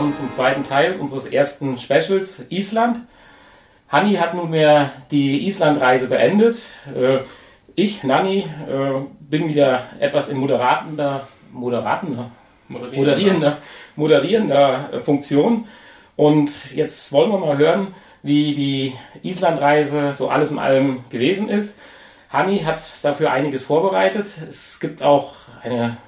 Willkommen zum zweiten Teil unseres ersten Specials Island. Hanni hat nunmehr die Islandreise beendet. Äh, ich, Nanni, äh, bin wieder etwas in moderatender, moderatender, moderierender, moderierender äh, Funktion. Und jetzt wollen wir mal hören, wie die Islandreise so alles in allem gewesen ist. Hanni hat dafür einiges vorbereitet. Es gibt auch eine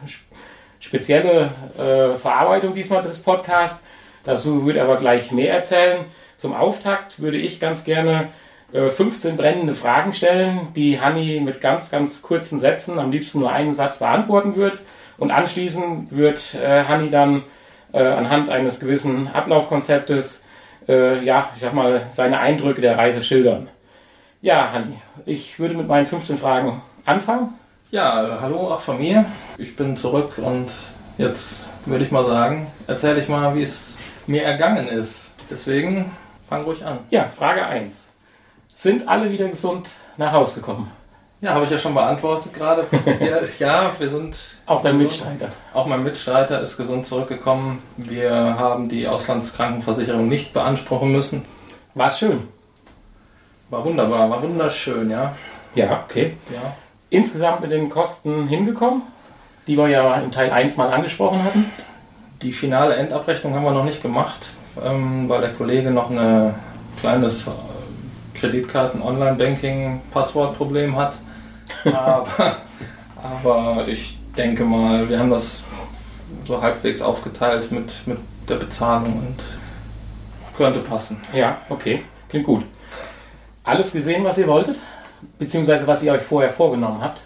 spezielle äh, Verarbeitung diesmal des Podcasts. Dazu er aber gleich mehr erzählen. Zum Auftakt würde ich ganz gerne äh, 15 brennende Fragen stellen, die Hanni mit ganz, ganz kurzen Sätzen, am liebsten nur einen Satz beantworten wird. Und anschließend wird äh, Hanni dann äh, anhand eines gewissen Ablaufkonzeptes, äh, ja, ich sag mal, seine Eindrücke der Reise schildern. Ja, Hanni, ich würde mit meinen 15 Fragen anfangen. Ja, hallo auch von mir. Ich bin zurück und jetzt würde ich mal sagen, erzähle ich mal, wie es mir ergangen ist. Deswegen fang ruhig an. Ja, Frage 1. Sind alle wieder gesund nach Hause gekommen? Ja, habe ich ja schon beantwortet gerade. ja, wir sind. Auch dein Mitstreiter. Auch mein Mitstreiter ist gesund zurückgekommen. Wir haben die Auslandskrankenversicherung nicht beanspruchen müssen. War schön. War wunderbar, war wunderschön, ja. Ja, okay. Ja. Insgesamt mit den Kosten hingekommen, die wir ja im Teil 1 mal angesprochen hatten. Die finale Endabrechnung haben wir noch nicht gemacht, ähm, weil der Kollege noch ein kleines äh, Kreditkarten-Online-Banking-Passwortproblem hat. aber, aber ich denke mal, wir haben das so halbwegs aufgeteilt mit, mit der Bezahlung und könnte passen. Ja, okay. Klingt gut alles gesehen, was ihr wolltet? Beziehungsweise was ihr euch vorher vorgenommen habt?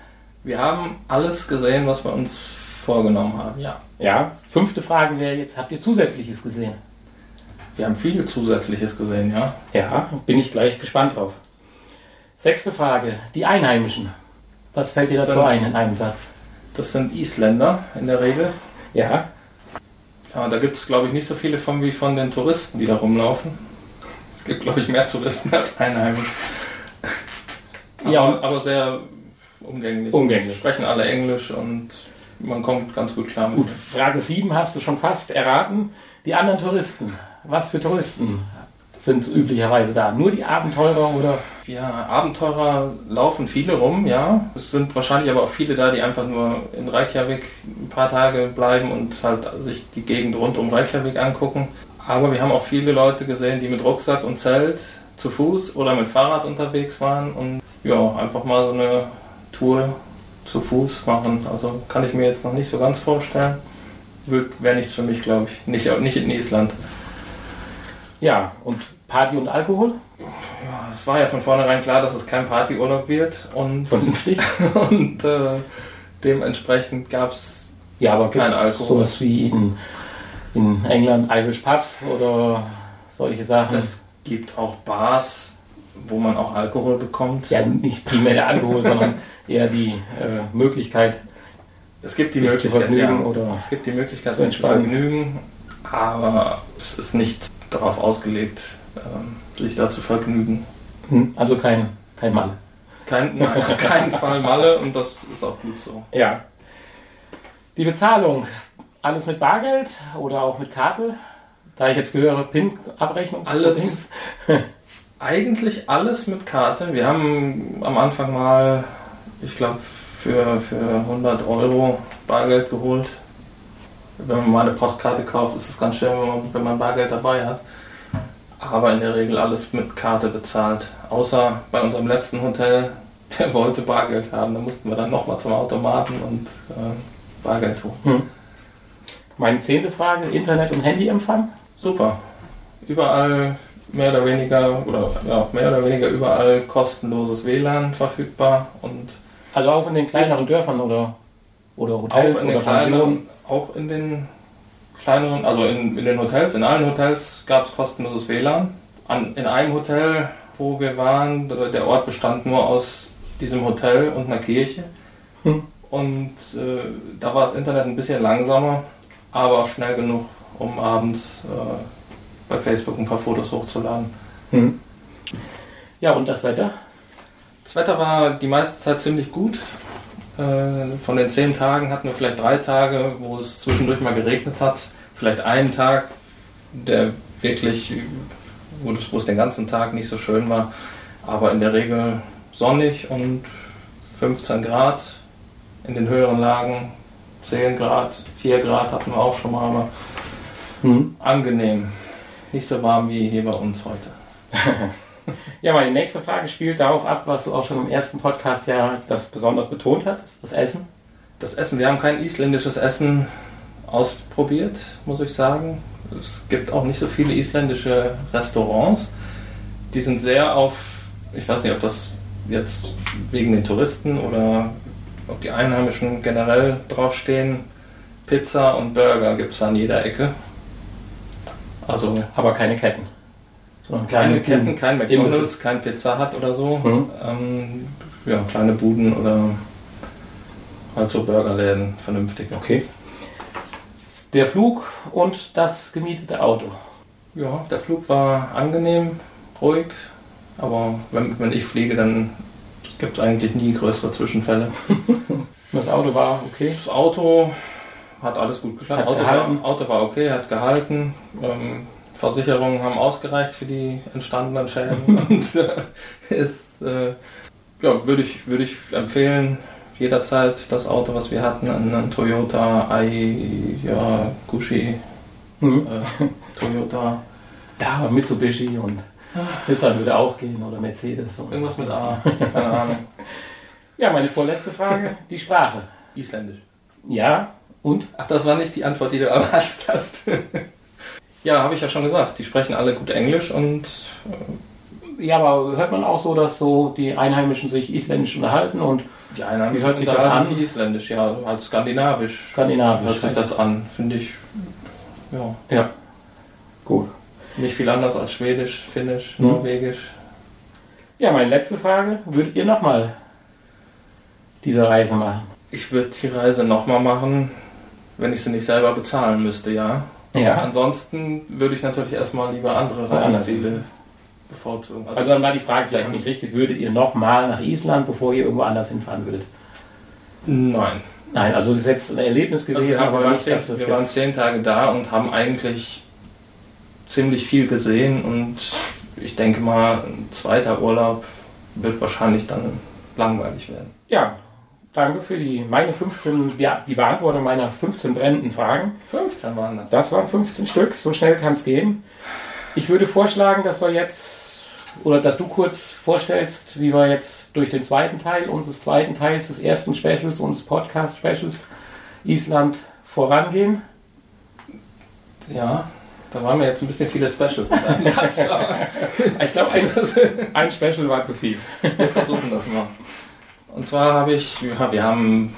Wir haben alles gesehen, was wir uns vorgenommen haben, ja. Ja, fünfte Frage wäre jetzt, habt ihr Zusätzliches gesehen? Wir haben viel Zusätzliches gesehen, ja. Ja, bin ich gleich gespannt drauf. Sechste Frage, die Einheimischen. Was fällt dir dazu ein in einem Satz? Das sind Isländer in der Regel. Ja. Ja, da gibt es, glaube ich, nicht so viele von wie von den Touristen, die da rumlaufen gibt, glaube ich, mehr Touristen als Einheimische. Ja, aber, aber sehr umgänglich. Umgänglich. Sprechen alle Englisch und man kommt ganz gut klar mit. Gut, Frage 7 hast du schon fast erraten. Die anderen Touristen. Was für Touristen sind üblicherweise da? Nur die Abenteurer oder? Ja, Abenteurer laufen viele rum, ja. Es sind wahrscheinlich aber auch viele da, die einfach nur in Reykjavik ein paar Tage bleiben und halt sich die Gegend rund um Reykjavik angucken. Aber wir haben auch viele Leute gesehen, die mit Rucksack und Zelt zu Fuß oder mit Fahrrad unterwegs waren und ja, einfach mal so eine Tour zu Fuß machen. Also kann ich mir jetzt noch nicht so ganz vorstellen. Wäre nichts für mich, glaube ich. Nicht, nicht in Island. Ja, und Party und Alkohol? Ja, es war ja von vornherein klar, dass es kein Partyurlaub wird. Und, Vernünftig. und äh, dementsprechend gab es ja, aber kein Alkohol. Sowas wie in in England Irish Pubs oder solche Sachen. Es gibt auch Bars, wo man auch Alkohol bekommt. Ja, nicht primär der Alkohol, sondern eher die äh, Möglichkeit. Es gibt die Möglichkeit, ja, oder es gibt die Möglichkeit, zu sich zu vergnügen, aber es ist nicht darauf ausgelegt, ähm, sich da zu vergnügen. Hm, also kein, kein Malle. Kein, nein, auf keinen Fall Malle und das ist auch gut so. Ja. Die Bezahlung alles mit Bargeld oder auch mit Karte? Da ich jetzt gehöre, PIN-Abrechnung. Alles. eigentlich alles mit Karte. Wir haben am Anfang mal, ich glaube, für, für 100 Euro Bargeld geholt. Wenn man mal eine Postkarte kauft, ist es ganz schön, wenn man, wenn man Bargeld dabei hat. Aber in der Regel alles mit Karte bezahlt. Außer bei unserem letzten Hotel, der wollte Bargeld haben. Da mussten wir dann nochmal zum Automaten und äh, Bargeld holen. Hm. Meine zehnte Frage, Internet- und Handyempfang? Super. Überall mehr oder weniger oder ja, mehr oder weniger überall kostenloses WLAN verfügbar und also auch in den kleineren Dörfern oder oder Hotels auch in den kleineren, auch in den kleineren, also in, in den Hotels, in allen Hotels gab es kostenloses WLAN. An, in einem Hotel, wo wir waren, der Ort bestand nur aus diesem Hotel und einer Kirche. Hm. Und äh, da war das Internet ein bisschen langsamer aber schnell genug, um abends äh, bei Facebook ein paar Fotos hochzuladen. Hm. Ja, und das Wetter? Das Wetter war die meiste Zeit ziemlich gut. Äh, von den zehn Tagen hatten wir vielleicht drei Tage, wo es zwischendurch mal geregnet hat. vielleicht einen Tag, der wirklich, wo es, wo es den ganzen Tag nicht so schön war, aber in der Regel sonnig und 15 Grad in den höheren Lagen, 10 Grad, 4 Grad hatten wir auch schon mal, aber Hm. angenehm. Nicht so warm wie hier bei uns heute. Ja, meine nächste Frage spielt darauf ab, was du auch schon im ersten Podcast ja das besonders betont hast, das Essen. Das Essen, wir haben kein isländisches Essen ausprobiert, muss ich sagen. Es gibt auch nicht so viele isländische Restaurants. Die sind sehr auf, ich weiß nicht, ob das jetzt wegen den Touristen oder ob die Einheimischen generell draufstehen. Pizza und Burger gibt es an jeder Ecke. Also Aber keine Ketten. Sondern keine kleine Ketten, kein. McDonalds, kein Pizza Hut oder so. Mhm. Ähm, ja, kleine Buden oder halt so Burgerläden, vernünftige. Okay. Der Flug und das gemietete Auto. Ja, der Flug war angenehm, ruhig, aber wenn, wenn ich fliege, dann gibt es eigentlich nie größere Zwischenfälle. Das Auto war okay. Das Auto hat alles gut geklappt. Auto war, Auto war okay, hat gehalten. Ähm, Versicherungen haben ausgereicht für die entstandenen Schäden. Und äh, ist, äh, ja, würde ich, würde ich empfehlen, jederzeit das Auto, was wir hatten, einen Toyota Ayaguchi, Mhm. äh, Toyota, Ja, Mitsubishi und Nissan würde auch gehen oder Mercedes. und- irgendwas mit A, keine Ahnung, Ja, meine vorletzte Frage, die Sprache. isländisch. Ja, und? Ach, das war nicht die Antwort, die du erwartet hast. ja, habe ich ja schon gesagt. Die sprechen alle gut Englisch und Ja, aber hört man auch so, dass so die Einheimischen sich isländisch unterhalten und die Einheimischen Wie hört sich das an? sich Isländisch, ja, halt skandinavisch. skandinavisch. Hört sich das an, finde ich. Ja, Ja, gut. nicht viel anders als Schwedisch, Finnisch, Mhm. Norwegisch. Ja, meine letzte Frage, würdet ihr nochmal diese Reise machen? Ich würde die Reise nochmal machen, wenn ich sie nicht selber bezahlen müsste, ja. Ja. Ansonsten würde ich natürlich erstmal lieber andere. Reiseziele bevorzugen. Also dann war die Frage vielleicht nicht richtig, würdet ihr nochmal nach Island, bevor ihr irgendwo anders hinfahren würdet? nein. Nein, also es ist jetzt ein Erlebnis gewesen, Also wir, waren nicht, zehn, wir waren zehn Tage da und haben eigentlich ziemlich viel gesehen und ich denke mal, ein zweiter Urlaub wird wahrscheinlich dann langweilig werden. Ja, danke für die, meine 15, ja, die Beantwortung meiner 15 brennenden Fragen. 15 waren das. Das waren 15 Stück, so schnell kann es gehen. Ich würde vorschlagen, dass wir jetzt, oder dass du kurz vorstellst, wie wir jetzt durch den zweiten Teil unseres zweiten Teils des ersten Specials, unseres Podcast-Specials Island vorangehen. Ja, da waren mir jetzt ein bisschen viele Specials. Ich glaube, ein, ein Special war zu viel. Wir versuchen das mal. Und zwar habe ich, ja, wir haben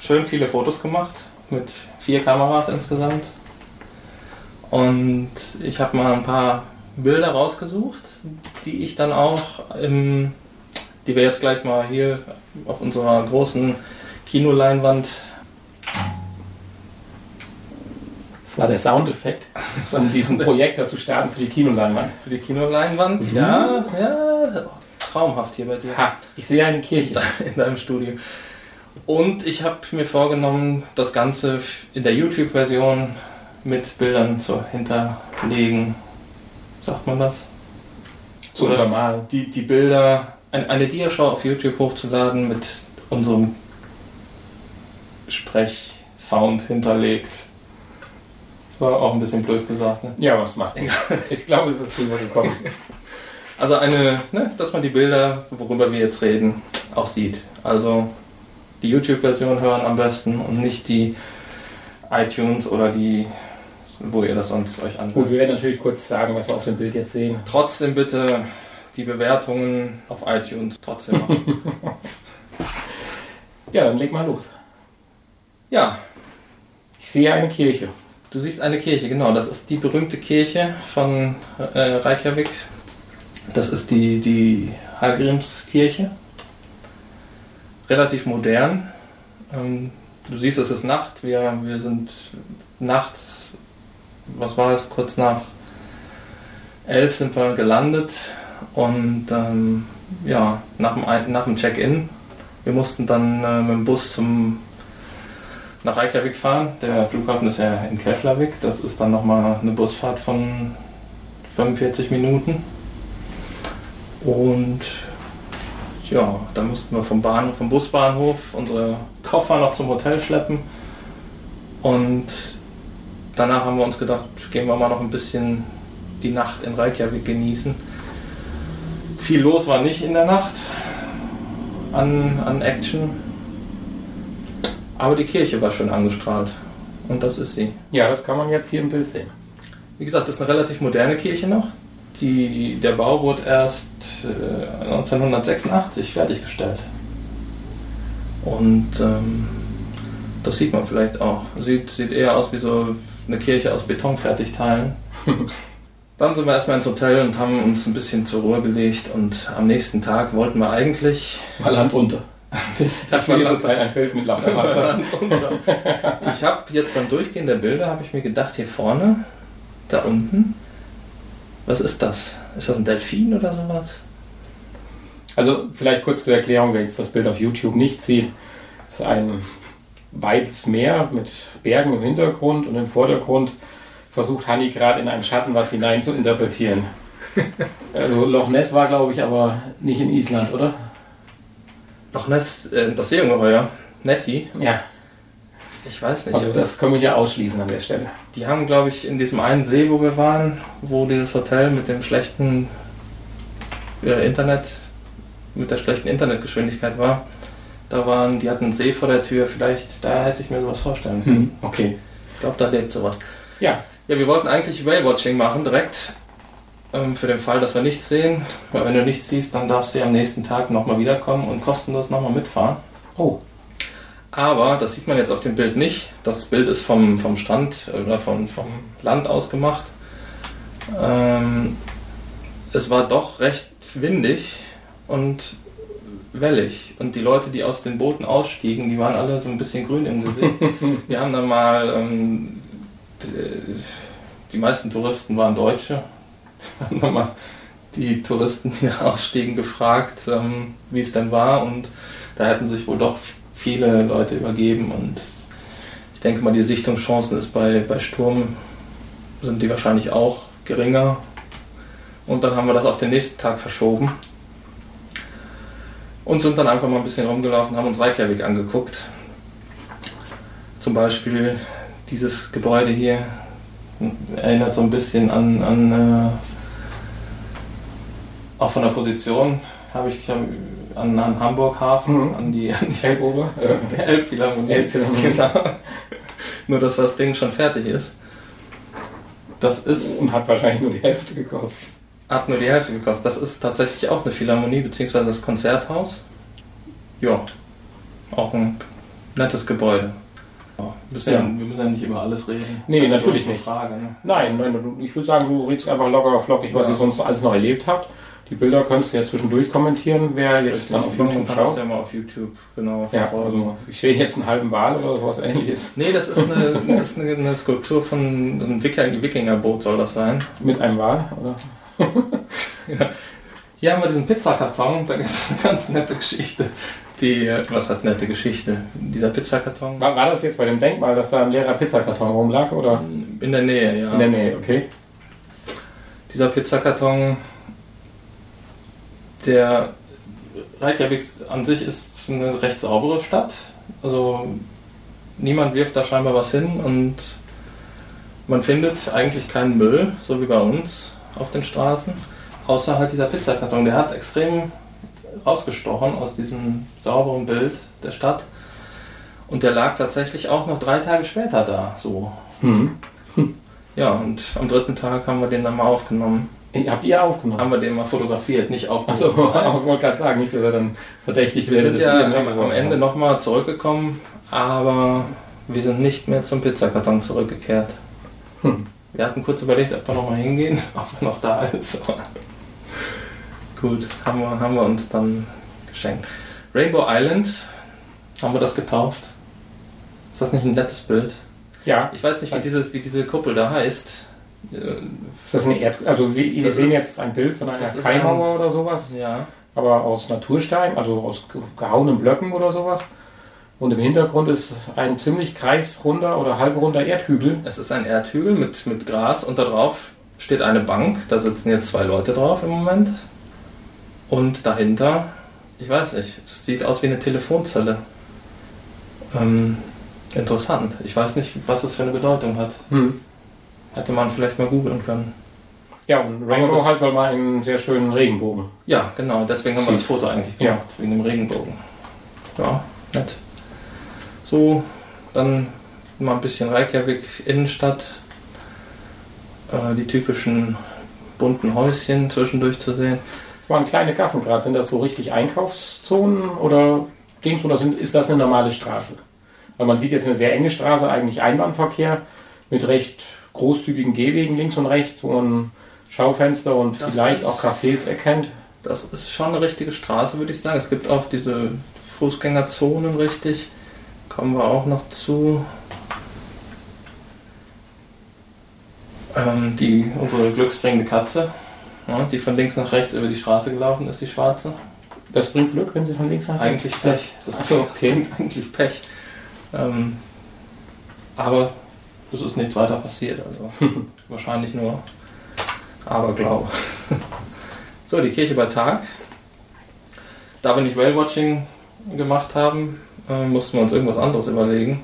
schön viele Fotos gemacht mit vier Kameras insgesamt. Und ich habe mal ein paar Bilder rausgesucht, die ich dann auch, im, die wir jetzt gleich mal hier auf unserer großen Kinoleinwand, Das war der Soundeffekt, um diesen Projektor zu starten für die Kinoleinwand. für die Kinoleinwand, ja, ja, traumhaft hier bei dir. Ha, ich sehe eine Kirche. in deinem Studio. Und ich habe mir vorgenommen, das Ganze in der YouTube-Version mit Bildern zu hinterlegen. Sagt man das? Zu Oder normal. die, die Bilder, ein, eine Diashow auf YouTube hochzuladen mit unserem Sprechsound hinterlegt. Das war auch ein bisschen blöd gesagt. Ne? Ja, was macht Ich glaube, es ist rübergekommen. Also eine, ne, dass man die Bilder, worüber wir jetzt reden, auch sieht. Also die YouTube-Version hören am besten und nicht die iTunes oder die, wo ihr das sonst euch Gut, anhört. wir werden natürlich kurz sagen, was wir auf dem Bild jetzt sehen. Trotzdem bitte die Bewertungen auf iTunes trotzdem machen. Ja, dann leg mal los. ja, Ich sehe eine Kirche. du siehst eine Kirche, genau. Das ist die berühmte Kirche von äh, Reykjavik. Das ist die, die Hallgrímskirche. Relativ modern. Ähm, du siehst, es ist Nacht. Wir, wir sind nachts, was war es, kurz nach elf sind wir gelandet. Und ähm, ja, nach dem, nach dem Check-in. Wir mussten dann äh, mit dem Bus zum nach Reykjavik fahren. Der Flughafen ist ja in Keflavik. Das ist dann nochmal eine Busfahrt von 45 Minuten. Und ja, da mussten wir vom, Bahnhof, vom Busbahnhof unsere Koffer noch zum Hotel schleppen. Und danach haben wir uns gedacht, gehen wir mal noch ein bisschen die Nacht in Reykjavik genießen. Viel los war nicht in der Nacht an, an Action. Aber die Kirche war schön angestrahlt. Und das ist sie. Ja, das kann man jetzt hier im Bild sehen. Wie gesagt, das ist eine relativ moderne Kirche noch. Die, der Bau wurde erst äh, 1986 fertiggestellt. Und ähm, das sieht man vielleicht auch. Sieht, sieht eher aus wie so eine Kirche aus Betonfertigteilen. Dann sind wir erstmal ins Hotel und haben uns ein bisschen zur Ruhe gelegt und am nächsten Tag wollten wir eigentlich. Mal Land unter. Das war zurzeit ein Bild mit lauter Wasser. ich habe jetzt beim Durchgehen der Bilder habe ich mir gedacht, hier vorne, da unten, was ist das? Ist das ein Delfin oder sowas? Also vielleicht kurz zur Erklärung, wer jetzt das Bild auf YouTube nicht sieht, ist ein weites Meer mit Bergen im Hintergrund und im Vordergrund versucht Hanni gerade in einen Schatten was hinein zu interpretieren. Also Loch Ness war, glaube ich, aber nicht in Island, oder? Loch Ness, äh, das Seeungeheuer, Nessie? Ja. Ich weiß nicht. Also das können wir hier ausschließen an der Stelle. Die haben, glaube ich, in diesem einen See, wo wir waren, wo dieses Hotel mit dem schlechten äh, Internet, mit der schlechten Internetgeschwindigkeit war, da waren, die hatten einen See vor der Tür, vielleicht da hätte ich mir sowas vorstellen können. Hm, okay. Ich glaube, da lebt sowas. Ja. Ja, wir wollten eigentlich Whale-Watching machen, direkt. Ähm, für den Fall, dass wir nichts sehen. Weil wenn du nichts siehst, dann darfst du am nächsten Tag nochmal wiederkommen und kostenlos nochmal mitfahren. Oh. Aber das sieht man jetzt auf dem Bild nicht. Das Bild ist vom, vom Strand oder vom, vom Land aus gemacht. Ähm, es war doch recht windig und wellig. Und die Leute, die aus den Booten ausstiegen, die waren alle so ein bisschen grün im Gesicht. Wir haben dann mal, ähm, die, die meisten Touristen waren Deutsche. Wir haben dann mal die Touristen, die ausstiegen, gefragt, ähm, wie es denn war. Und da hätten sich wohl doch viele Leute übergeben. Und ich denke mal, die Sichtungschancen ist bei, bei Sturm sind die wahrscheinlich auch geringer. Und dann haben wir das auf den nächsten Tag verschoben und sind dann einfach mal ein bisschen rumgelaufen, haben uns Reykjavik angeguckt. Zum Beispiel dieses Gebäude hier erinnert so ein bisschen an, an äh, auch von der Position habe ich glaub, an, an Hamburg Hafen, Mhm. an die, an die Elbober? äh, Elbphilharmonie. Elbphilharmonie. Genau. Nur, dass das Ding schon fertig ist. Das ist Und hat wahrscheinlich nur die Hälfte gekostet. hat nur die Hälfte gekostet. Das ist tatsächlich auch eine Philharmonie, beziehungsweise das Konzerthaus. Ja, auch ein nettes Gebäude. Wir, müssen ja. Ja. wir müssen ja nicht über alles reden. Nee, Das natürlich nicht. Frage, ne? Nein, nein, ich würde sagen, du redest einfach locker flockig, was Ja. ihr sonst alles noch erlebt habt. Die Bilder könntest du ja zwischendurch kommentieren, wer jetzt dann auf YouTube kann das schaut. ja mal auf YouTube genau Ja, also ich sehe jetzt einen halben Wal oder sowas ähnliches. Nee, das ist eine, das ist eine, eine Skulptur von einem Wikinger- Wikingerboot, soll das sein. Mit einem Wal, oder? Hier haben wir diesen Pizzakarton, da gibt es eine ganz nette Geschichte. Die, was heißt nette Geschichte? Dieser Pizzakarton. War, war das jetzt bei dem Denkmal, dass da ein leerer Pizzakarton rumlag, oder? In der Nähe, ja. In der Nähe, okay. Dieser Pizzakarton, der Reykjavik an sich ist eine recht saubere Stadt. Also niemand wirft da scheinbar was hin und man findet eigentlich keinen Müll, so wie bei uns auf den Straßen. Außer halt dieser Pizzakarton, der hat extrem rausgestochen aus diesem sauberen Bild der Stadt. Und der lag tatsächlich auch noch drei Tage später da, so. Hm. Ja, und am dritten Tag haben wir den dann mal aufgenommen. Habt ihr aufgenommen? Haben wir den mal fotografiert, nicht Achso, aufgenommen. ich wollte gerade sagen, nicht, dass er dann verdächtig Wir wird. sind ja am, am Ende nochmal zurückgekommen, aber wir sind nicht mehr zum Pizzakarton zurückgekehrt. Hm. Wir hatten kurz überlegt, ob wir nochmal hingehen, ob er noch da ist. Gut, haben wir, haben wir uns dann geschenkt. Rainbow Island, haben wir das getauft? Ist das nicht ein nettes Bild? Ja, Ich weiß nicht, wie diese, wie diese Kuppel da heißt. Ist das eine Erd... Also wir, wir sehen ist- jetzt ein Bild von einer Kaimauer oder sowas, Ja, aber aus Naturstein, also aus ge- gehauenen Blöcken oder sowas. Und im Hintergrund ist ein ziemlich kreisrunder oder halbrunder Erdhügel. Es ist ein Erdhügel mit, mit Gras und da drauf steht eine Bank. Da sitzen jetzt zwei Leute drauf im Moment. Und dahinter, ich weiß nicht, es sieht aus wie eine Telefonzelle. Ähm, interessant. Ich weiß nicht, was das für eine Bedeutung hat. Hm. Hätte man vielleicht mal googeln können. Ja, und Rainbow das- halt, weil man einen sehr schönen Regenbogen. Ja, genau. Deswegen haben wir das Foto eigentlich Ja. gemacht, wegen dem Regenbogen. Ja, nett. So, dann mal ein bisschen Reykjavik Innenstadt. Äh, die typischen bunten Häuschen zwischendurch zu sehen. Es waren kleine Gassen gerade. Sind das so richtig Einkaufszonen oder Dings oder sind, ist das eine normale Straße? Weil man sieht jetzt eine sehr enge Straße, eigentlich Einbahnverkehr mit recht großzügigen Gehwegen links und rechts, wo man Schaufenster und Das vielleicht ist- auch Cafés erkennt. Das ist schon eine richtige Straße, würde ich sagen. Es gibt auch diese Fußgängerzonen richtig. Kommen wir auch noch zu. Ähm, die, unsere glücksbringende Katze, ja, die von links nach rechts über die Straße gelaufen ist, die schwarze. Das bringt Glück, wenn sie von links nach rechts Eigentlich Pech. Das Ach so, okay. bringt eigentlich Pech. Ähm, aber es ist nichts weiter passiert. Also wahrscheinlich nur Aberglaube. so, die Kirche bei Tag. Da wir nicht Whale-Watching gemacht haben, äh, mussten wir uns irgendwas anderes überlegen.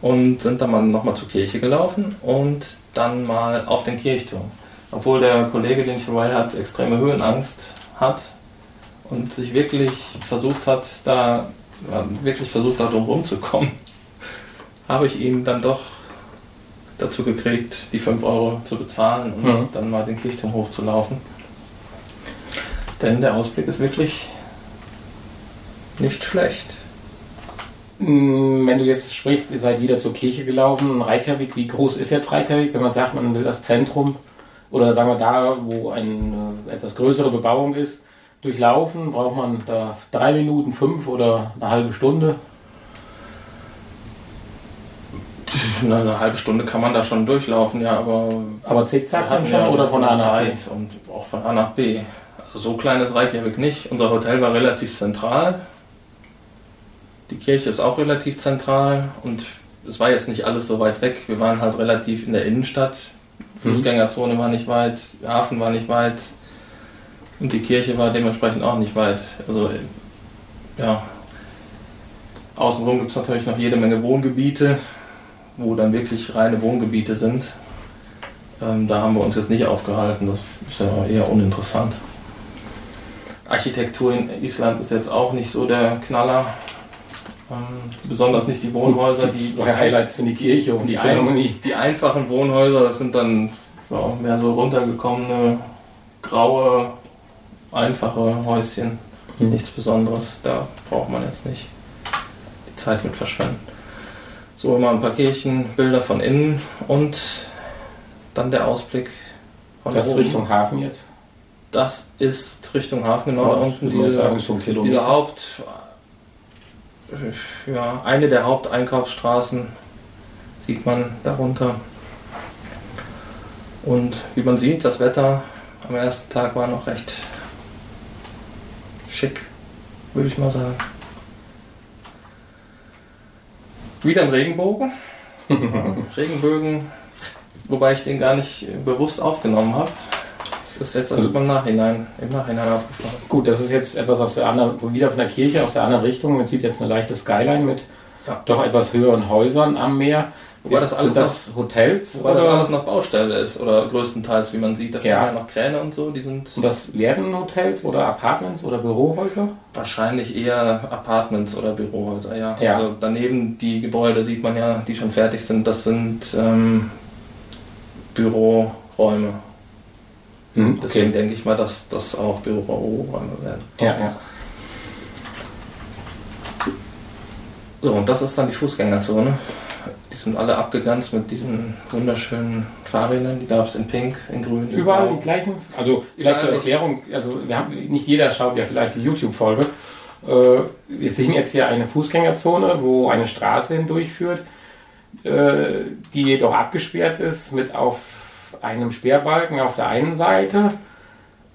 Und sind dann mal nochmal zur Kirche gelaufen und dann mal auf den Kirchturm. Obwohl der Kollege, den ich dabei hat, extreme Höhenangst hat und sich wirklich versucht hat, da ja, wirklich versucht hat, drum rumzukommen, habe ich ihn dann doch dazu gekriegt, die 5 Euro zu bezahlen und Mhm. dann mal den Kirchturm hochzulaufen. Denn der Ausblick ist wirklich nicht schlecht. Mm, Wenn du jetzt sprichst, ihr seid wieder zur Kirche gelaufen, Reykjavik, wie groß ist jetzt Reykjavik, wenn man sagt, man will das Zentrum oder sagen wir da, wo eine etwas größere Bebauung ist, durchlaufen, braucht man da drei Minuten, fünf oder eine halbe Stunde? Na, eine halbe Stunde kann man da schon durchlaufen, ja, aber Aber zickzack dann schon ja oder von A nach B? Und auch von A nach B. Also so klein ist Reykjavik nicht. Unser Hotel war relativ zentral. Die Kirche ist auch relativ zentral und es war jetzt nicht alles so weit weg. Wir waren halt relativ in der Innenstadt. Mhm. Fußgängerzone war nicht weit, Hafen war nicht weit und die Kirche war dementsprechend auch nicht weit. Also ja, außenrum gibt es natürlich noch jede Menge Wohngebiete, wo dann wirklich reine Wohngebiete sind. Ähm, da haben wir uns jetzt nicht aufgehalten, das ist ja eher uninteressant. Architektur in Island ist jetzt auch nicht so der Knaller. Ähm, besonders nicht die Wohnhäuser, die, Die Highlights sind die Kirche und die, die, Philharmonie. ein, die einfachen Wohnhäuser, das sind dann ja, mehr so runtergekommene, graue, einfache Häuschen. Mhm. Nichts Besonderes, da braucht man jetzt nicht die Zeit mit verschwenden. So, mal ein paar Kirchenbilder von innen und dann der Ausblick von Das ist oben. Richtung Hafen jetzt. Das ist Richtung Hafen, genau da unten. Diese, diese Haupt, ja, eine der Haupteinkaufsstraßen sieht man darunter. Und wie man sieht, das Wetter am ersten Tag war noch recht schick, würde ich mal sagen. Wieder ein Regenbogen. Regenbögen, wobei ich den gar nicht bewusst aufgenommen habe. Das ist jetzt erst Also- im Nachhinein, im Nachhinein aufgefallen. Gut, das ist jetzt etwas aus der anderen, wieder von der Kirche aus der anderen Richtung. Man sieht jetzt eine leichte Skyline mit Ja. doch etwas höheren Häusern am Meer. Wobei das alles das Hotels Wobei das oder alles noch Baustelle ist, oder größtenteils, wie man sieht. Da stehen Ja. ja noch Kräne und so, die sind und das werden Hotels oder Apartments oder Bürohäuser? wahrscheinlich eher Apartments oder Bürohäuser, ja. Ja. Also daneben die Gebäude sieht man ja, die schon fertig sind, das sind ähm, Büroräume. Mhm, Deswegen denke ich mal, dass das auch Büroräume werden. Ja, ja. So, und das ist dann die Fußgängerzone. Die sind alle abgegrenzt mit diesen wunderschönen Fahrrädern. Die gab es in Pink, in Grün, in Überall Blau. die gleichen. Also vielleicht zur Erklärung, also wir haben, nicht jeder schaut ja vielleicht die YouTube-Folge. Äh, wir sehen jetzt hier eine Fußgängerzone, wo eine Straße hindurchführt, äh, die jedoch abgesperrt ist mit auf einem Sperrbalken auf der einen Seite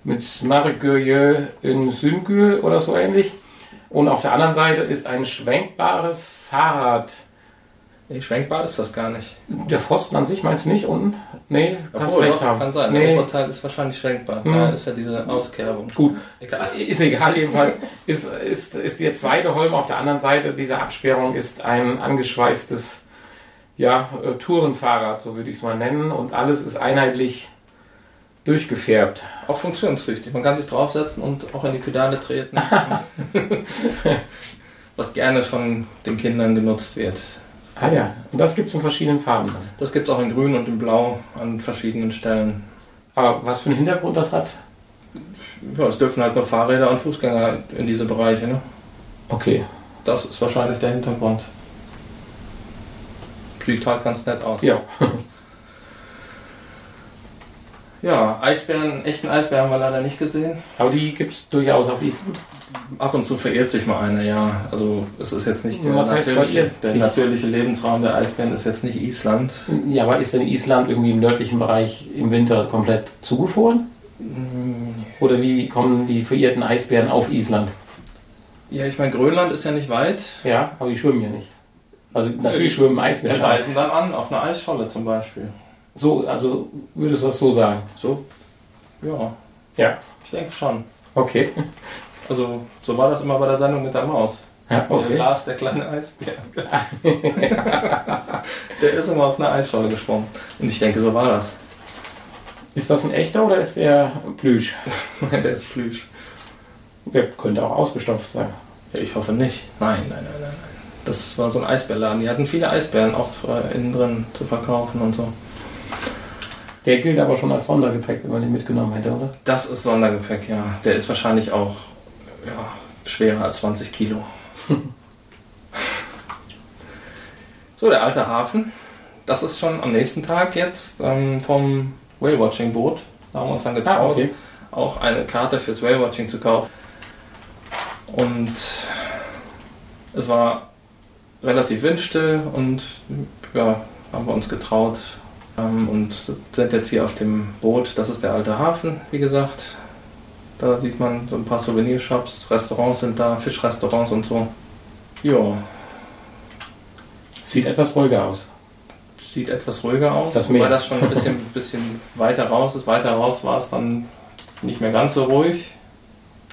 mit Marigöje in Süngül oder so ähnlich. Und auf der anderen Seite ist ein schwenkbares Fahrrad. Nee, schwenkbar ist das gar nicht. Der Pfosten an sich meinst du nicht unten? Nee, kannst Obwohl, recht doch, haben. kann sein. Nee. Der Oberteil ist wahrscheinlich schwenkbar. Hm. Da ist ja diese Auskerbung. Gut, Egal. ist egal jedenfalls. Ist, ist, ist der zweite Holm auf der anderen Seite dieser Absperrung ist ein angeschweißtes ja, äh, Tourenfahrrad, so würde ich es mal nennen. Und alles ist einheitlich durchgefärbt. Auch funktionstüchtig. Man kann sich draufsetzen und auch in die Pedale treten. Was gerne von den Kindern genutzt wird. Ah ja, und das gibt es in verschiedenen Farben. Dann. Das gibt es auch in Grün und in Blau an verschiedenen Stellen. Aber was für einen Hintergrund das hat? Ja, es dürfen halt nur Fahrräder und Fußgänger in diese Bereiche. Ne? Okay, Das ist wahrscheinlich der Hintergrund. Sieht halt ganz nett aus. ja. Ja, Eisbären, echten Eisbären haben wir leider nicht gesehen. Aber die gibt es durchaus auf Island. Ab und zu verirrt sich mal einer, ja. Also es ist jetzt nicht der, natürliche, der natürliche Lebensraum der Eisbären ist jetzt nicht Island. Ja, aber ist denn Island irgendwie im nördlichen Bereich im Winter komplett zugefroren? Oder wie kommen die verirrten Eisbären auf Island? Ja, ich meine, Grönland ist ja nicht weit. Ja, aber die schwimmen ja nicht. Also natürlich schwimmen Die Eisbären. reisen dann an, auf einer Eisscholle zum Beispiel. So, also würdest du das so sagen? So, ja, Ja. ich denke schon. Okay. Also, so war das immer bei der Sendung mit der Maus. Ja, Der okay. Lars, der kleine Eisbär. der ist immer auf einer Eisscholle geschwommen. Und ich denke, so war das. Ist das ein echter oder ist der Plüsch? der ist Plüsch. Der könnte auch ausgestopft sein. Ja, ich hoffe nicht. Nein, nein, nein, nein. nein. Das war so ein Eisbärladen. Die hatten viele Eisbären auch äh, innen drin zu verkaufen und so. Der gilt aber schon als Sondergepäck, wenn man den mitgenommen hätte, oder? Das ist Sondergepäck, ja. Der ist wahrscheinlich auch ja, schwerer als 20 Kilo. so, der alte Hafen. Das ist schon am nächsten Tag jetzt ähm, vom Whale-Watching-Boot. Da haben wir uns dann getraut, auch eine Karte fürs Whale-Watching zu kaufen. Und es war relativ windstill und ja, haben wir uns getraut und sind jetzt hier auf dem Boot. Das ist der alte Hafen, wie gesagt. Da sieht man so ein paar Souvenirshops, Restaurants sind da, Fischrestaurants und so. Ja, Sieht etwas ruhiger aus. sieht etwas ruhiger aus. Das wobei das schon ein bisschen, bisschen weiter raus ist. Weiter raus war es dann nicht mehr ganz so ruhig.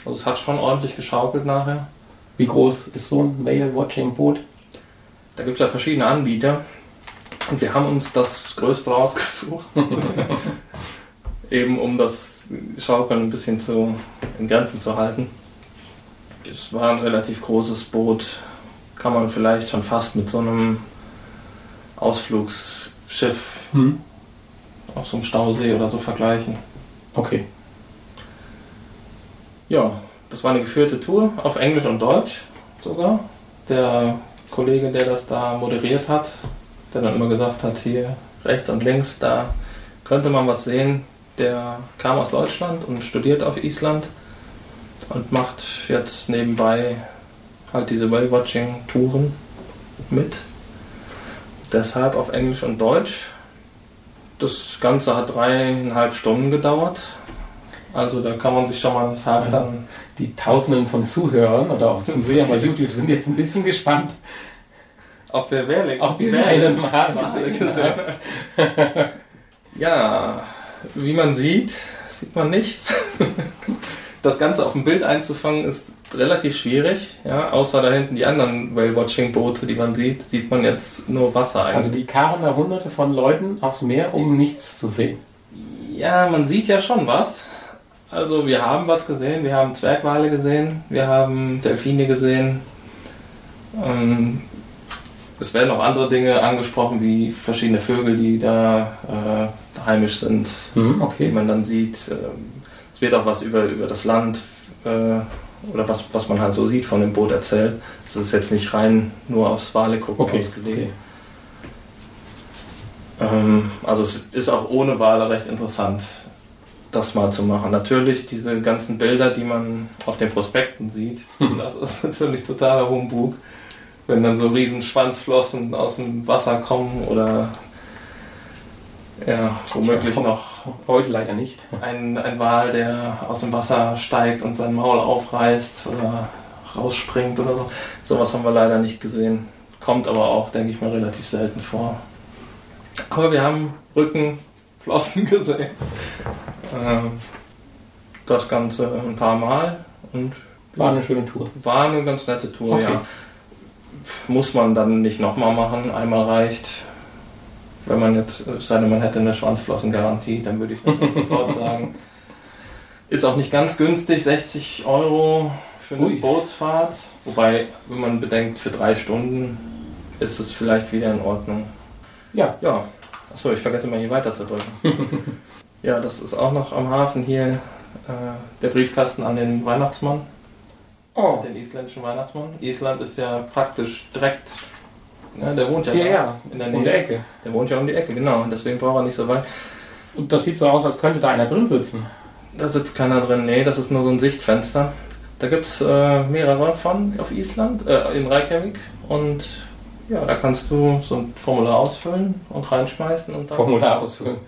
Also es hat schon ordentlich geschaukelt nachher. Wie groß ist so ein Whale-Watching-Boot? Da gibt es ja verschiedene Anbieter. Und wir haben uns das größte rausgesucht. Eben um das Schaukeln ein bisschen zu, in Grenzen zu halten. Es war ein relativ großes Boot. Kann man vielleicht schon fast mit so einem Ausflugsschiff Hm. auf so einem Stausee oder so vergleichen. Okay. Ja, das war eine geführte Tour auf Englisch und Deutsch sogar. Der Kollege, der das da moderiert hat, der dann immer gesagt hat, hier rechts und links, da könnte man was sehen. Der kam aus Deutschland und studiert auf Island und macht jetzt nebenbei halt diese Whale-Watching-Touren mit. Deshalb auf Englisch und Deutsch. Das Ganze hat dreieinhalb Stunden gedauert. Also da kann man sich schon mal Tag dann Die Tausenden von Zuhörern oder auch Zusehern bei YouTube sind jetzt ein bisschen gespannt, Ob wir Wehrling ob wir mal haben. Ja, wie man sieht, sieht man nichts. Das Ganze auf dem Bild einzufangen ist relativ schwierig. Ja, außer da hinten die anderen Whale-Watching-Boote, die man sieht, sieht man jetzt nur Wasser Also eigentlich. die karren da hunderte von Leuten aufs Meer, um nichts zu sehen. ja, man sieht ja schon was. Also wir haben was gesehen, wir haben Zwergwale gesehen, wir haben Delfine gesehen. Ähm, es werden auch andere Dinge angesprochen, wie verschiedene Vögel, die da äh, heimisch sind. Hm, die okay. man dann sieht. Ähm, Es wird auch was über, über das Land äh, oder was, was man halt so sieht von dem Boot erzählt. Es ist jetzt nicht rein nur aufs Wale gucken Okay. ausgelegt. okay. Ähm, also es ist auch ohne Wale recht interessant, das mal zu machen. Natürlich diese ganzen Bilder, die man auf den Prospekten sieht, das ist natürlich totaler Humbug. Wenn dann so riesen Schwanzflossen aus dem Wasser kommen oder ja, womöglich Tja, noch Heute leider nicht. ein, ein Wal, der aus dem Wasser steigt und sein Maul aufreißt oder rausspringt oder so. Sowas haben wir leider nicht gesehen. Kommt aber auch, denke ich mal, relativ selten vor. Aber wir haben Rückenflossen gesehen. Ähm, das Ganze ein paar Mal und War eine schöne Tour. war eine ganz nette Tour, Okay. ja. Muss man dann nicht nochmal machen, einmal reicht. Wenn man jetzt, sei denn, man hätte eine Schwanzflossengarantie, dann würde ich natürlich sofort sagen. Ist auch nicht ganz günstig, 60 Euro für eine Ui. Bootsfahrt. Wobei, wenn man bedenkt, für drei Stunden ist es vielleicht wieder in Ordnung. Ja, Ja, achso, ich vergesse mal hier weiter zu drücken. ja, das ist auch noch am Hafen hier äh, der Briefkasten an den Weihnachtsmann oh. den isländischen Weihnachtsmann. Island ist ja praktisch direkt, ne, der wohnt ja, Ja, da ja, in der um Nähe. der Ecke. Der wohnt ja um die Ecke, genau. Und deswegen braucht er nicht so weit. Und das sieht so aus, als könnte da einer drin sitzen. Da sitzt keiner drin. Nee, das ist nur so ein Sichtfenster. Da gibt es äh, mehrere von auf Island, äh, in Reykjavik. Und ja, da kannst du so ein Formular ausfüllen und reinschmeißen. Und Formular ausfüllen.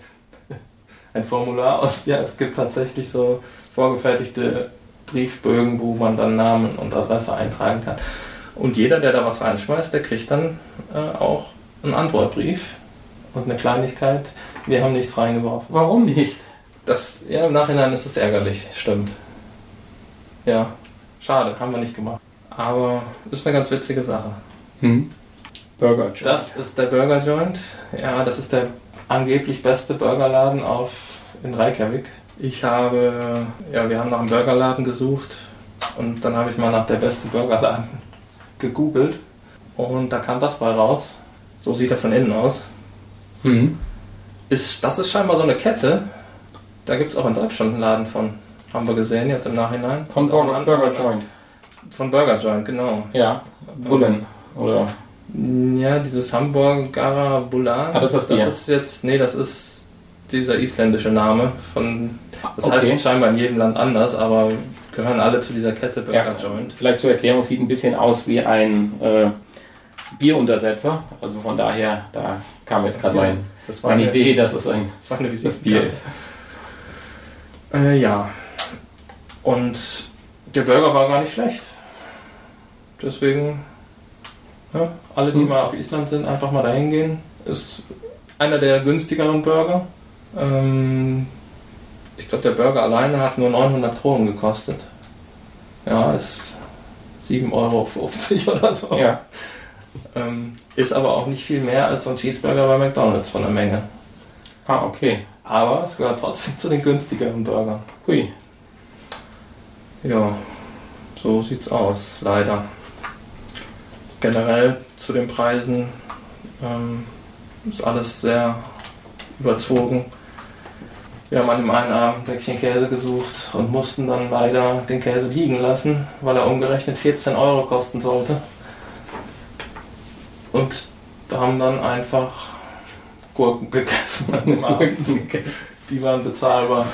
ein Formular aus. Ja, es gibt tatsächlich so vorgefertigte Briefbögen, wo man dann Namen und Adresse eintragen kann. Und jeder, der da was reinschmeißt, der kriegt dann äh, auch einen Antwortbrief und eine Kleinigkeit. Wir haben nichts reingeworfen. Warum nicht? Das, ja, im Nachhinein ist es ärgerlich, stimmt. Ja, schade, haben wir nicht gemacht. Aber ist eine ganz witzige Sache. Hm. Burger Joint. Das ist der Burger Joint. Ja, das ist der angeblich beste Burgerladen auf, in Reykjavik. Ich habe, ja, wir haben nach einem Burgerladen gesucht und dann habe ich mal nach der beste Burgerladen gegoogelt und da kam das bei raus. So sieht er von innen aus. Hm. Ist, das ist scheinbar so eine Kette. Da gibt es auch in Deutschland einen Laden von. Haben wir gesehen jetzt im Nachhinein. Von Burger, Burger Joint. Von Burger Joint, genau. Ja, Bullen. Oder Ja, dieses Hamburger Bulan. Ah, das ist das Bier. Das ist jetzt, nee, das ist dieser isländische Name von. Das Okay. heißt scheinbar in jedem Land anders, aber gehören alle zu dieser Kette Burger ja, Joint. vielleicht zur Erklärung, sieht ein bisschen aus wie ein äh, Bieruntersetzer. Also von daher, da kam jetzt gerade mein, Das meine eine, Idee, dass es ein Das war eine das. Bier ist. Äh, ja. Und der Burger war gar nicht schlecht. Deswegen, ja, alle, die Hm. mal auf Island sind, einfach mal dahin gehen. Ist einer der günstigeren Burger. Ähm, ich glaube, der Burger alleine hat nur 900 Kronen gekostet. Ja, ist 7,50 Euro oder so. Ja. Ähm, ist aber auch nicht viel mehr als so ein Cheeseburger bei McDonalds von der Menge. Ah, okay. Aber es gehört trotzdem zu den günstigeren Burgern. Hui. Ja, so sieht's aus, leider. Generell zu den Preisen ähm, ist alles sehr überzogen. Wir haben an dem einen Abend ein Päckchen Käse gesucht und mussten dann leider den Käse liegen lassen, weil er umgerechnet 14 Euro kosten sollte. Und da haben dann einfach Gurken gegessen an dem Abend. Die waren bezahlbar.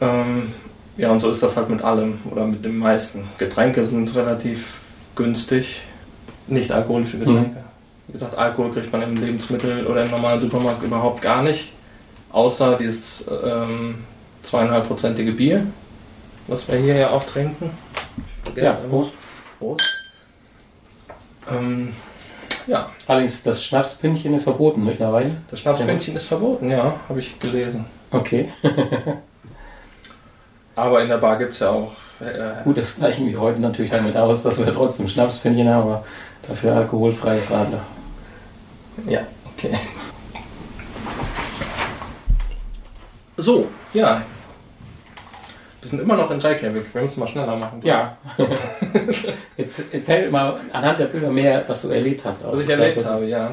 Ähm, ja, und so ist das halt mit allem oder mit dem meisten. Getränke sind relativ günstig, nicht alkoholische Getränke. Wie gesagt, Alkohol kriegt man im Lebensmittel oder im normalen Supermarkt überhaupt gar nicht, außer dieses ähm, zweieinhalbprozentige Bier, was wir hier ja auch trinken. Ich vergesse Ja. Prost. Prost. Ähm, ja, Allerdings, das Schnapspinchen ist verboten mittlerweile. das Schnapspinchen ist verboten, ja, habe ich gelesen. Okay. Aber in der Bar gibt es ja auch äh, Gut, das gleichen wie heute natürlich damit aus, dass wir trotzdem Schnapspinchen haben, aber dafür alkoholfreies Radler. Ja, okay. So, ja. Wir sind immer noch in Reykjavik. Wir müssen mal schneller machen. Ja. Jetzt erzähl mal anhand der Bilder mehr, was du erlebt hast. Was ich glaube, erlebt das habe, ja.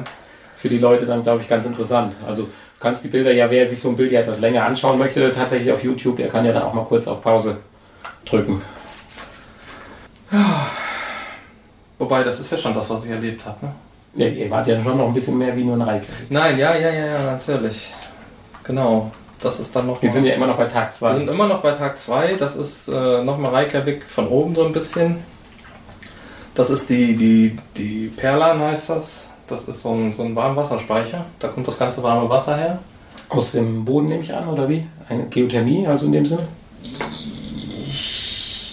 Für die Leute dann, glaube ich, ganz interessant. Also du kannst die Bilder ja, wer sich so ein Bild ja etwas länger anschauen möchte, tatsächlich auf YouTube, der kann ja dann auch mal kurz auf Pause drücken. Wobei, das ist ja schon das, was ich erlebt habe. Ne? Ja, ihr wart ja schon noch ein bisschen mehr wie nur ein Reike. Nein, ja, ja, ja, ja, natürlich. Genau. Das ist dann noch. Wir sind ja immer noch bei Tag Wir 2. sind immer noch bei Tag 2. Das ist äh, nochmal Reykjavik von oben so ein bisschen. Das ist die, die, die Perlan heißt das. Das ist so ein, so ein Warmwasserspeicher. Da kommt das ganze warme Wasser her. Aus dem Boden nehme ich an, oder wie? Eine Geothermie, also in dem Sinne?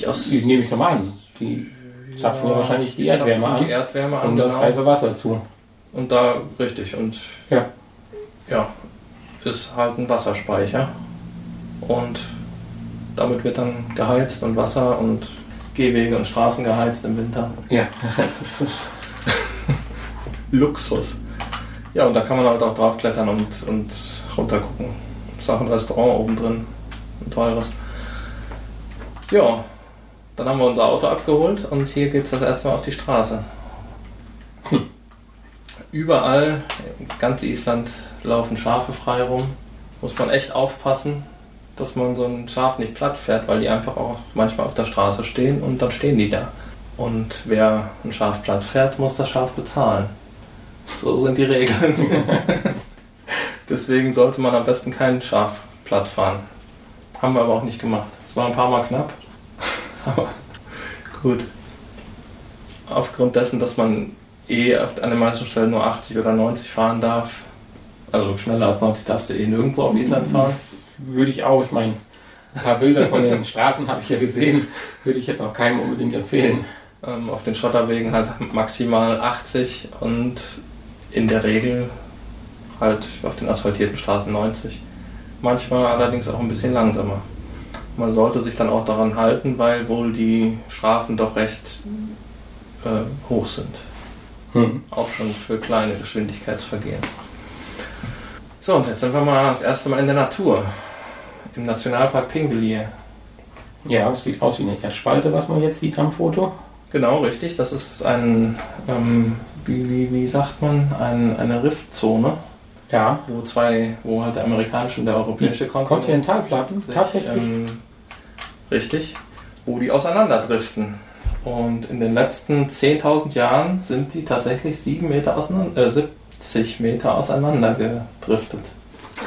Aus, Die nehme ich doch mal an. Die zapfen ja, wahrscheinlich die Erdwärme an. Die Erdwärme an. Und das genau. heiße Wasser zu. Und da, richtig, und ja. ja, ist halt ein Wasserspeicher. Und damit wird dann geheizt und Wasser und Gehwege und Straßen geheizt im Winter. Ja. Luxus. Ja, und da kann man halt auch draufklettern und, und runter gucken. Ist auch ein Restaurant oben drin. Ein teures. Ja, dann haben wir unser Auto abgeholt und hier geht es das erste Mal auf die Straße. Überall, ganz Island, laufen Schafe frei rum. Muss man echt aufpassen, dass man so ein Schaf nicht platt fährt, weil die einfach auch manchmal auf der Straße stehen und dann stehen die da. Und wer ein Schaf platt fährt, muss das Schaf bezahlen. So sind die Regeln. Deswegen sollte man am besten kein Schaf platt fahren. Haben wir aber auch nicht gemacht. Es war ein paar Mal knapp. aber gut. Aufgrund dessen, dass man eh an den meisten Stellen nur 80 oder 90 fahren darf, also schneller als 90 darfst du eh nirgendwo auf Island fahren. Würde ich auch. Ich meine, ein paar Bilder von den Straßen habe ich ja gesehen. Würde ich jetzt auch keinem unbedingt empfehlen. Ähm, auf den Schotterwegen halt maximal 80 und in der Regel halt auf den asphaltierten Straßen 90. Manchmal allerdings auch ein bisschen langsamer. Man sollte sich dann auch daran halten, weil wohl die Strafen doch recht äh, hoch sind. Hm. Auch schon für kleine Geschwindigkeitsvergehen. So, und jetzt sind wir mal das erste Mal in der Natur. Im Nationalpark Pingelir. Ja, es sieht aus wie eine Erdspalte, was man jetzt sieht am Foto. Genau, richtig. Das ist ein, ähm, wie, wie, wie sagt man, ein, eine Riftzone. Ja. Wo zwei, wo halt der amerikanische und der europäische Kontinent Kontinentalplatten sich, tatsächlich. Ähm, richtig, wo die auseinanderdriften. Und in den letzten 10.000 Jahren sind die tatsächlich 7 Meter auseinander, äh, 70 Meter auseinander gedriftet.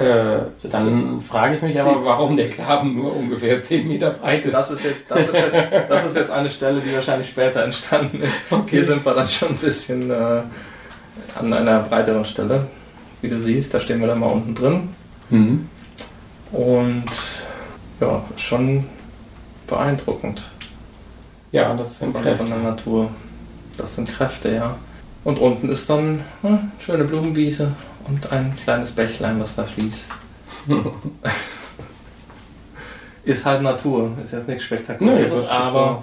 Äh, dann frage ich mich aber, warum der Graben nur ungefähr 10 Meter breit ist. Das ist, jetzt, das, ist jetzt, das ist jetzt eine Stelle, die wahrscheinlich später entstanden ist. Okay. Hier sind wir dann schon ein bisschen äh, an einer breiteren Stelle. Wie du siehst, da stehen wir dann mal unten drin. Mhm. Und ja, schon beeindruckend. Ja, das sind Kräfte. Von der Natur. Das sind Kräfte, ja. Und unten ist dann eine schöne Blumenwiese und ein kleines Bächlein, was da fließt. ist halt Natur, ist jetzt nichts Spektakuläres, nee, aber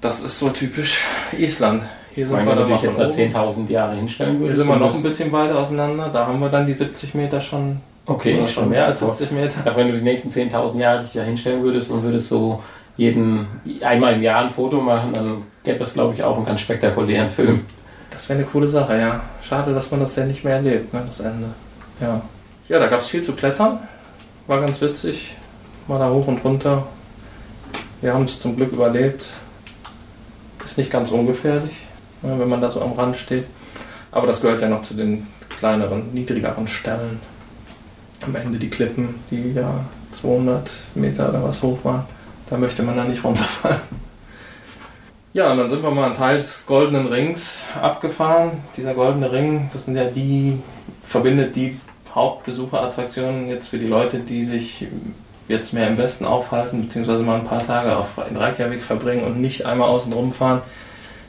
das ist so typisch Island. Hier sind meine, wir wenn du dich jetzt nach 10.000 Jahre hinstellen würdest. Hier sind wir noch ein bisschen weiter auseinander, da haben wir dann die 70 Meter schon. Okay, schon mehr als 70 Meter. Sag, wenn du die nächsten 10.000 Jahre dich da hinstellen würdest und würdest so jeden einmal im Jahr ein Foto machen, dann gäbe es glaube ich auch einen ganz spektakulären Film. Das wäre eine coole Sache, ja. Schade, dass man das ja nicht mehr erlebt, ne, das Ende. Ja, ja da gab es viel zu klettern. War ganz witzig. Mal da hoch und runter. Wir haben es zum Glück überlebt. Ist nicht ganz ungefährlich, ne, wenn man da so am Rand steht. Aber das gehört ja noch zu den kleineren, niedrigeren Stellen. Am Ende die Klippen, die ja 200 Meter oder was hoch waren. Da möchte man dann nicht runterfallen. Ja, und dann sind wir mal einen Teil des Goldenen Rings abgefahren. Dieser Goldene Ring, das sind ja die, verbindet die Hauptbesucherattraktionen jetzt für die Leute, die sich jetzt mehr im Westen aufhalten, beziehungsweise mal ein paar Tage auf, in Reykjavik verbringen und nicht einmal außen rumfahren.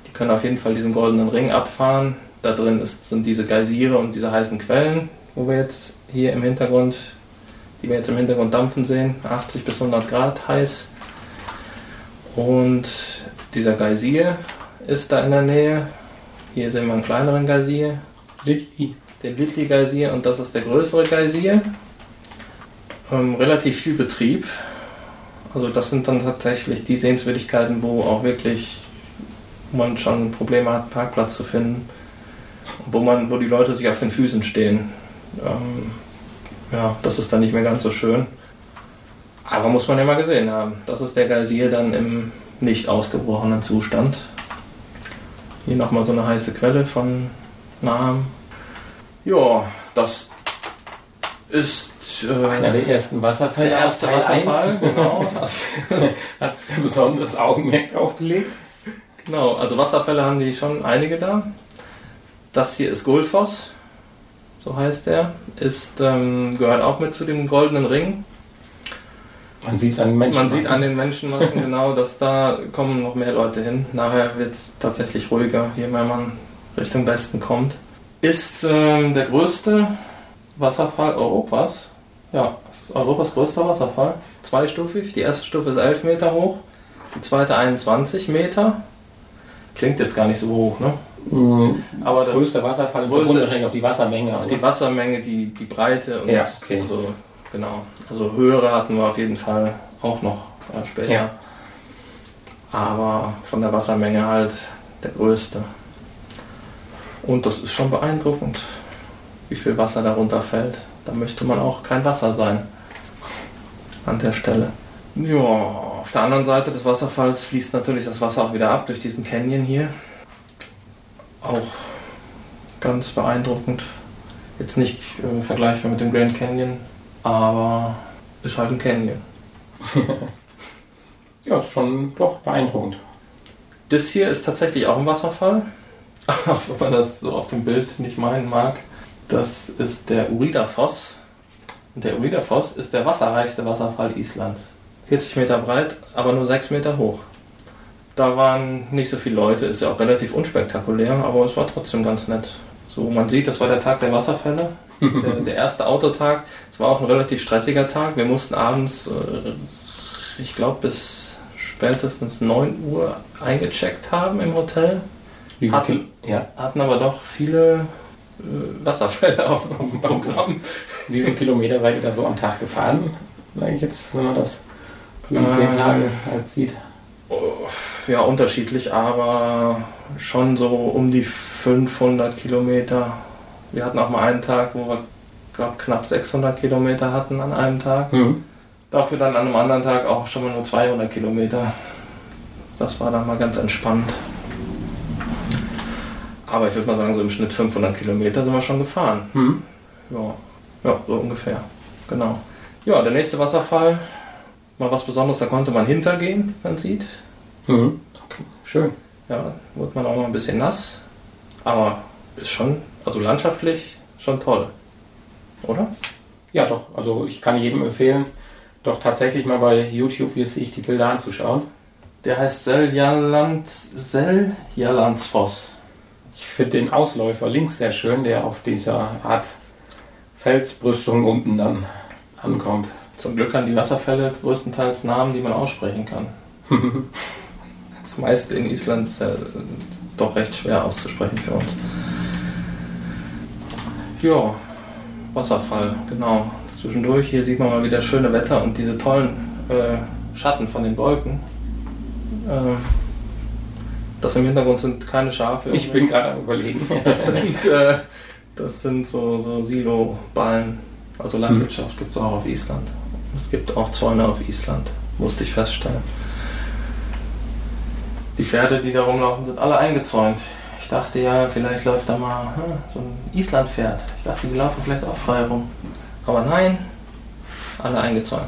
Die können auf jeden Fall diesen Goldenen Ring abfahren. Da drin ist, sind diese Geysire und diese heißen Quellen, wo wir jetzt hier im Hintergrund, die wir jetzt im Hintergrund dampfen sehen, 80 bis 100 Grad heiß. Und dieser Geysir ist da in der Nähe. Hier sehen wir einen kleineren Geysir. Litli. Den Litli Geysir und das ist der größere Geysir. Ähm, relativ viel Betrieb. Also das sind dann tatsächlich die Sehenswürdigkeiten, wo auch wirklich man schon Probleme hat, Parkplatz zu finden. Wo man, wo die Leute sich auf den Füßen stehen. Ähm, ja, das ist dann nicht mehr ganz so schön. Aber muss man ja mal gesehen haben. Das ist der Geysir dann im nicht ausgebrochenen Zustand. Hier nochmal so eine heiße Quelle von Nahem. Ja, das ist äh, einer der ersten Wasserfälle. Der erste Wasserfall, genau. Hat ein besonderes Augenmerk aufgelegt. Genau, also Wasserfälle haben die schon einige da. Das hier ist Gulfos, so heißt er. Ist, ähm, gehört auch mit zu dem Goldenen Ring. Man sieht es an den Menschen. Man sieht an den Menschenmassen genau, dass da kommen noch mehr Leute hin. Nachher wird es tatsächlich ruhiger, je mehr man Richtung Westen kommt. Ist ähm, der größte Wasserfall Europas. Ja, ist Europas größter Wasserfall. Zweistufig. Die erste Stufe ist 11 Meter hoch, die zweite 21 Meter. Klingt jetzt gar nicht so hoch, ne? Mhm. Aber das größter Wasserfall ist größte- wahrscheinlich auf die Wassermenge. auf oder? die Wassermenge, die, die Breite und Ja, okay. so. Genau. Also höhere hatten wir auf jeden Fall auch noch äh, später. Ja. Aber von der Wassermenge halt der größte. Und das ist schon beeindruckend, wie viel Wasser darunter fällt. Da möchte man auch kein Wasser sein. An der Stelle. Ja, auf der anderen Seite des Wasserfalls fließt natürlich das Wasser auch wieder ab durch diesen Canyon hier. Auch ganz beeindruckend. Jetzt nicht äh, vergleichbar mit dem Grand Canyon, aber ist halt ein Canyon. Ja, ist schon doch beeindruckend. Das hier ist tatsächlich auch ein Wasserfall, auch wenn man das so auf dem Bild nicht meinen mag. Das ist der Uridafoss. Und der Uridafoss ist der wasserreichste Wasserfall Islands. 40 Meter breit, aber nur 6 Meter hoch. Da waren nicht so viele Leute, ist ja auch relativ unspektakulär, aber es war trotzdem ganz nett. So, man sieht, das war der Tag der Wasserfälle, der, der erste Autotag. Es war auch ein relativ stressiger Tag. Wir mussten abends, äh, ich glaube, bis spätestens 9 Uhr eingecheckt haben im Hotel. Hatten- ja. Hatten aber doch viele äh, Wasserfälle auf dem Programm. Wie viele Kilometer seid ihr da so am Tag gefahren? Sag ich jetzt, wenn man das über die Ähm, zehn Tage halt sieht. Ja, unterschiedlich, aber schon so um die 500 Kilometer. Wir hatten auch mal einen Tag, wo wir, glaube knapp 600 Kilometer hatten an einem Tag. Mhm. Dafür dann an einem anderen Tag auch schon mal nur 200 Kilometer. Das war dann mal ganz entspannt. Aber ich würde mal sagen, so im Schnitt 500 Kilometer sind wir schon gefahren. Mhm. Ja, ja, so ungefähr. Genau. Ja, der nächste Wasserfall, mal was Besonderes, da konnte man hintergehen, man sieht. Mhm. Okay. Schön. Ja, wurde man auch mal ein bisschen nass. Aber ist schon, also landschaftlich schon toll. Oder? Ja, doch. Also ich kann jedem empfehlen, doch tatsächlich mal bei YouTube hier sich die Bilder anzuschauen. Der heißt Seljaland, Seljalandsfoss. Ich finde den Ausläufer links sehr schön, der auf dieser Art Felsbrüstung unten dann ankommt. Zum Glück haben die Wasserfälle größtenteils Namen, die man aussprechen kann. Das meiste in Island ist ja doch recht schwer auszusprechen für uns. Ja, Wasserfall, genau. Zwischendurch, hier sieht man mal wieder schöne Wetter und diese tollen äh, Schatten von den Wolken. Ähm, das im Hintergrund sind keine Schafe. Ich bin gerade am überlegen. Das sind, äh, das sind so, so Silo-Ballen. Also Landwirtschaft gibt es auch auf Island. Es gibt auch Zäune auf Island, musste ich feststellen. Die Pferde, die da rumlaufen, sind alle eingezäunt. Ich dachte ja, vielleicht läuft da mal hm, so ein Islandpferd. Ich dachte, die laufen vielleicht auch frei rum. Aber nein, alle eingezäunt.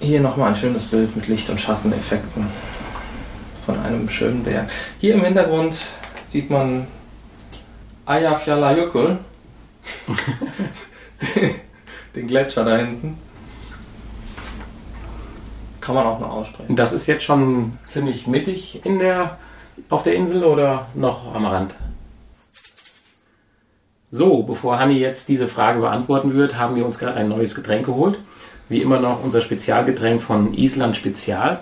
Hier nochmal ein schönes Bild mit Licht- und Schatteneffekten von einem schönen Berg. Hier im Hintergrund sieht man Eyjafjallajökull, den Gletscher da hinten. Kann man auch noch aussprechen. Das ist jetzt schon ziemlich mittig in der, auf der Insel oder noch am Rand? So, bevor Hanni jetzt diese Frage beantworten wird, haben wir uns gerade ein neues Getränk geholt. Wie immer noch unser Spezialgetränk von Island Spezial.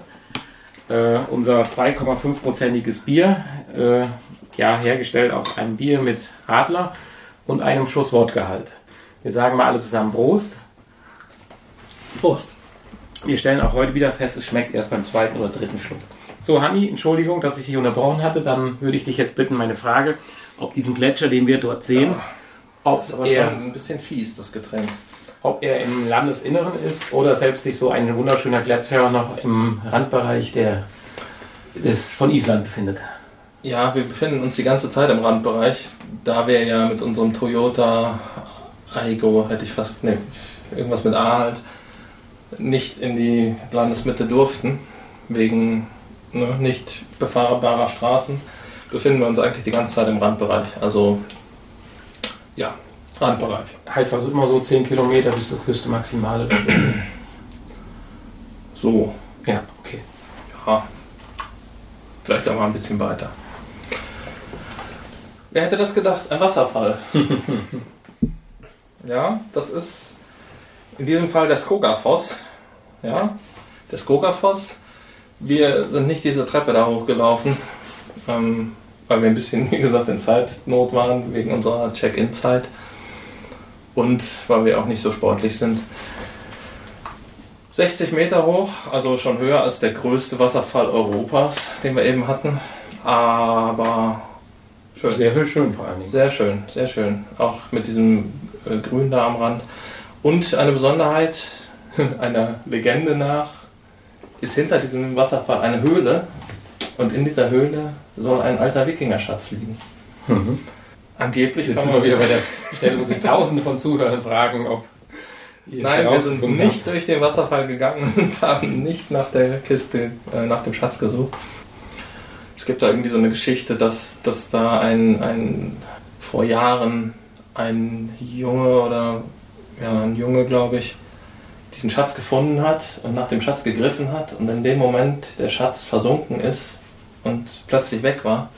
Äh, unser 2,5-prozentiges Bier, äh, ja, hergestellt aus einem Bier mit Radler und einem Schuss Wortgehalt. Wir sagen mal alle zusammen Prost. Prost. Wir stellen auch heute wieder fest, es schmeckt erst beim zweiten oder dritten Schluck. So, Hanni, Entschuldigung, dass ich dich unterbrochen hatte. Dann würde ich dich jetzt bitten, meine Frage, ob diesen Gletscher, den wir dort sehen, ob, Das ist aber er, schon ein bisschen fies, das Getränk. ob er im Landesinneren ist oder selbst sich so ein wunderschöner Gletscher noch im Randbereich der, des, von Island befindet. Ja, wir befinden uns die ganze Zeit im Randbereich, da wir ja mit unserem Toyota Aigo, hätte ich fast, ne, irgendwas mit A halt, nicht in die Landesmitte durften, wegen ne, nicht befahrbarer Straßen, befinden wir uns eigentlich die ganze Zeit im Randbereich. Also, ja, Randbereich. Heißt also immer so 10 Kilometer bis zur Küste maximal. So. Ja, okay. Ja. Vielleicht auch mal ein bisschen weiter. Wer hätte das gedacht? Ein Wasserfall. ja, das ist in diesem Fall der Skogafoss. Ja, der Skogafoss. Wir sind nicht diese Treppe da hochgelaufen, ähm, weil wir ein bisschen, wie gesagt, in Zeitnot waren wegen unserer Check-in-Zeit und weil wir auch nicht so sportlich sind. 60 Meter hoch, also schon höher als der größte Wasserfall Europas, den wir eben hatten. Aber schön. Sehr schön vor Dingen. Sehr schön, sehr schön. Auch mit diesem äh, Grün da am Rand. Und eine Besonderheit einer Legende nach ist hinter diesem Wasserfall eine Höhle. Und in dieser Höhle soll ein alter Wikingerschatz liegen. Mhm. Angeblich Jetzt kann sind man wir wieder bei der Stelle, wo sich Tausende von Zuhörern fragen, ob Nein, wir sind nicht durch den Wasserfall gegangen und haben nicht nach der Kiste, äh, nach dem Schatz gesucht. Es gibt da irgendwie so eine Geschichte, dass, dass da ein, ein vor Jahren ein Junge oder ja, ein Junge, glaube ich, diesen Schatz gefunden hat und nach dem Schatz gegriffen hat und in dem Moment der Schatz versunken ist und plötzlich weg war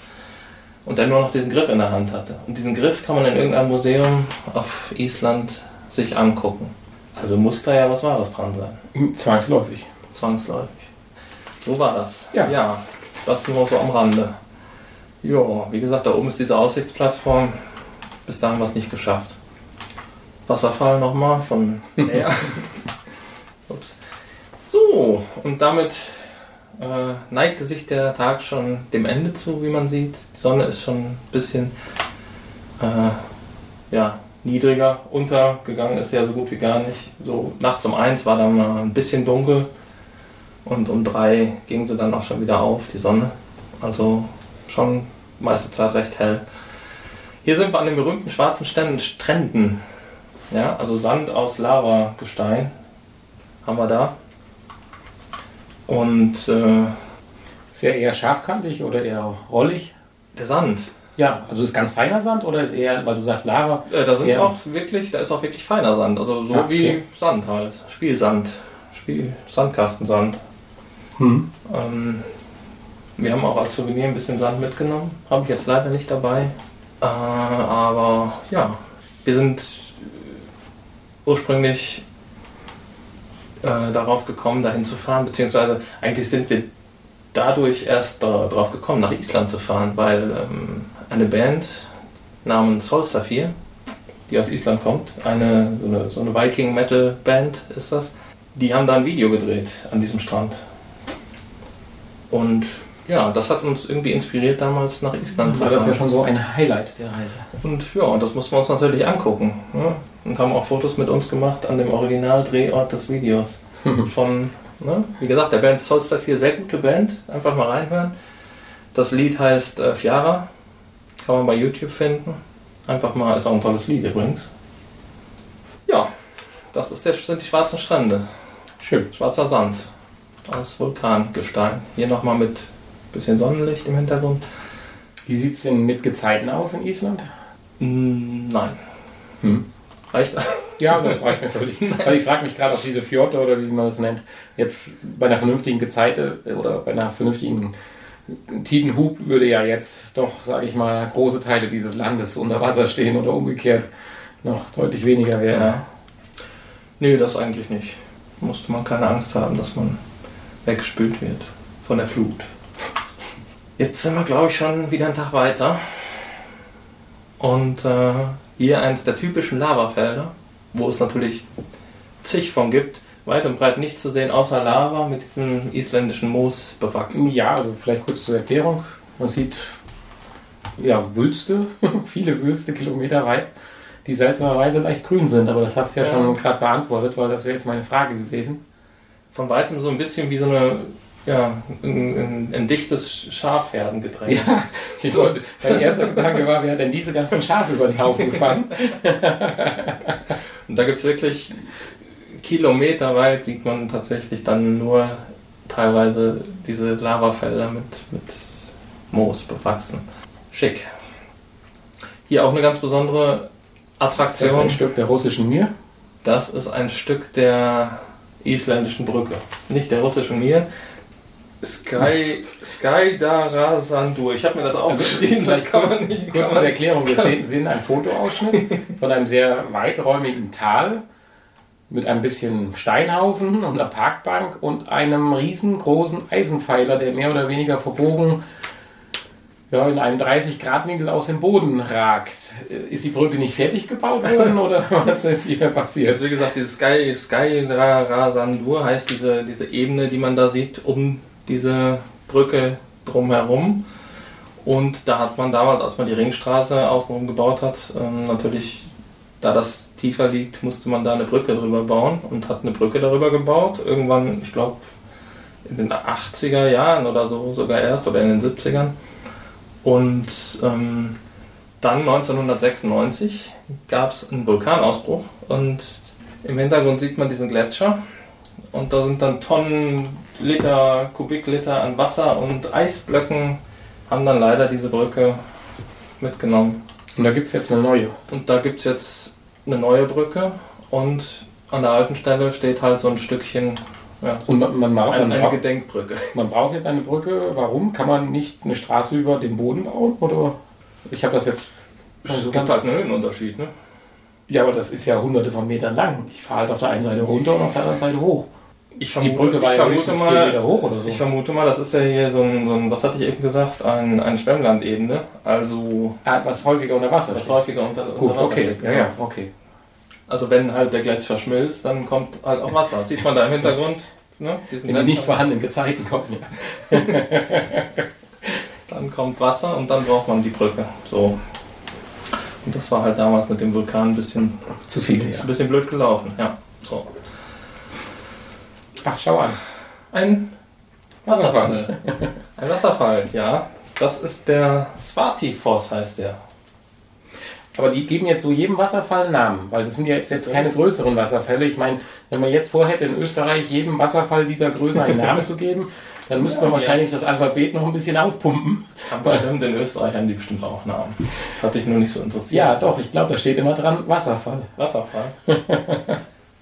und er nur noch diesen Griff in der Hand hatte. Und diesen Griff kann man in irgendeinem Museum auf Island sich angucken. Also muss da ja was Wahres dran sein. Zwangsläufig. Zwangsläufig. So war das. Ja. ja das nur so am Rande. Jo, wie gesagt, da oben ist diese Aussichtsplattform. Bis dahin haben wir es nicht geschafft. Wasserfall nochmal von näher. Ups. So, und damit äh, neigte sich der Tag schon dem Ende zu, wie man sieht. Die Sonne ist schon ein bisschen äh, ja, niedriger. Untergegangen ist ja so gut wie gar nicht. So nachts um eins war dann mal ein bisschen dunkel und um drei ging sie dann auch schon wieder auf, die Sonne. Also schon meiste Zeit recht hell. Hier sind wir an den berühmten schwarzen Ständen, Stränden. Ja, also Sand aus Lavagestein haben wir da. Und äh, Ist er eher scharfkantig oder eher rollig? der Sand, Ja, also ist ganz feiner Sand oder ist eher, weil du sagst Lava, äh, da sind auch wirklich, da ist auch wirklich feiner Sand. Also so Ja, okay. wie Sand halt. Spielsand. Spiel, Sandkastensand. hm. Ähm, wir haben auch als Souvenir ein bisschen Sand mitgenommen. Habe ich jetzt leider nicht dabei. Äh, aber ja, wir sind ursprünglich äh, darauf gekommen, dahin zu fahren, beziehungsweise eigentlich sind wir dadurch erst da, darauf gekommen, nach Island zu fahren, weil ähm, eine Band namens Solstafir, die aus Island kommt, eine, so eine, so eine Viking-Metal-Band ist das, die haben da ein Video gedreht an diesem Strand. Und ja, das hat uns irgendwie inspiriert, damals nach Island zu war fahren. das ja schon so ein Highlight der Reise. Und ja, und das mussten wir uns natürlich angucken. Ne? Und haben auch Fotos mit uns gemacht an dem Originaldrehort des Videos. Von, ne? wie gesagt, der Band Solstar 4, sehr gute Band. Einfach mal reinhören. Das Lied heißt äh, Fiara. Kann man bei YouTube finden. Einfach mal, ist auch ein tolles Lied übrigens. Ja, das ist der, sind die schwarzen Strände. Schön. Schwarzer Sand aus Vulkangestein. Hier nochmal mit bisschen Sonnenlicht im Hintergrund. Wie sieht es denn mit Gezeiten aus in Island? Mm, Nein. Hm. Reicht Ja, das reicht mir völlig. Aber ich frage mich gerade, ob diese Fjorde oder wie man das nennt, jetzt bei einer vernünftigen Gezeite äh, oder bei einer vernünftigen Tidenhub würde ja jetzt doch, sage ich mal, große Teile dieses Landes unter Wasser stehen oder umgekehrt noch deutlich weniger werden. Ja. Nee, das eigentlich nicht. Musste man keine Angst haben, dass man weggespült wird von der Flut. Jetzt sind wir, glaube ich, schon wieder einen Tag weiter. Und äh, hier eins der typischen Lavafelder, wo es natürlich zig von gibt. Weit und breit nichts zu sehen, außer Lava mit diesem isländischen Moos bewachsen. Ja, also vielleicht kurz zur Erklärung. Man sieht ja Wülste, viele Wülste kilometer weit, die seltsamerweise leicht grün sind. Aber das hast du ja, Ja. schon gerade beantwortet, weil das wäre jetzt meine Frage gewesen. Von weitem so ein bisschen wie so eine, ja, ein, ein, ein dichtes Schafherdengetränk. Ja, ich wollte, mein erster Gedanke war, wer hat denn diese ganzen Schafe über den Haufen gefangen? Und da gibt es wirklich kilometerweit, sieht man tatsächlich dann nur teilweise diese Lavafelder mit, mit Moos bewachsen. Schick. Hier auch eine ganz besondere Das ist Attraktion. ein Stück der russischen Mir. Das ist ein Stück der isländischen Brücke. Nicht der russischen Mir. Sky, Sky Darasandur. Ich habe mir das aufgeschrieben, das kann man nicht. Kurz zur Erklärung, wir sehen, sehen einen Fotoausschnitt von einem sehr weiträumigen Tal mit ein bisschen Steinhaufen und einer Parkbank und einem riesengroßen Eisenpfeiler, der mehr oder weniger verbogen ja, in einem 30-Grad-Winkel aus dem Boden ragt. Ist die Brücke nicht fertig gebaut worden oder was ist hier passiert? Also wie gesagt, dieses Sky, Sky Rasandur heißt diese, diese Ebene, die man da sieht, um diese Brücke drumherum. Und da hat man damals, als man die Ringstraße außenrum gebaut hat, ähm, natürlich, da das tiefer liegt, musste man da eine Brücke drüber bauen und hat eine Brücke darüber gebaut. Irgendwann, ich glaube, in den 80er Jahren oder so, sogar erst, oder in den 70ern. Und ähm, dann 1996 gab es einen Vulkanausbruch und im Hintergrund sieht man diesen Gletscher und da sind dann Tonnen, Liter, Kubikliter an Wasser und Eisblöcken haben dann leider diese Brücke mitgenommen. Und da gibt es jetzt eine neue. Und da gibt es jetzt eine neue Brücke und an der alten Stelle steht halt so ein Stückchen ja. Und man, man, man, eine, eine Gedenkbrücke. Man braucht jetzt eine Brücke. Warum? Kann man nicht eine Straße über den Boden bauen? Oder? Ich habe das jetzt. Es gibt halt einen Höhenunterschied, ne? Ja, aber das ist ja hunderte von Metern lang. Ich fahre halt auf der einen Seite runter und auf der anderen Seite hoch. Ich vermute, die Brücke war ich ja vermute mal, Meter hoch oder so. Ich vermute mal, das ist ja hier so ein, so ein was hatte ich eben gesagt, ein, eine Schwemmlandebene. Also. Ah, was häufiger unter Wasser. Was häufiger unter, Gut, unter Wasser. Okay, steht, ja, ja, okay. Also wenn halt der Gletscher schmilzt, dann kommt halt auch Wasser. Das sieht man da im Hintergrund. Ne? Wenn die nicht vorhandenen Gezeiten kommen, ja. dann kommt Wasser und dann braucht man die Brücke. So. Und das war halt damals mit dem Vulkan ein bisschen zu viel. Ist ja. ein bisschen blöd gelaufen, ja. So. Ach, schau an. Ein Wasserfall. Ein Wasserfall, ja. Das ist der Swati-Foss, heißt der. Aber die geben jetzt so jedem Wasserfall einen Namen, weil das sind ja jetzt, jetzt keine größeren Wasserfälle. Ich meine, wenn man jetzt vorhätte, in Österreich jedem Wasserfall dieser Größe einen Namen zu geben, dann müsste man wahrscheinlich das Alphabet noch ein bisschen aufpumpen. Aber bestimmt, in Österreich haben die bestimmt auch Namen. Das hat dich nur nicht so interessiert. Ja, doch, ich glaube, da steht immer dran Wasserfall. Wasserfall.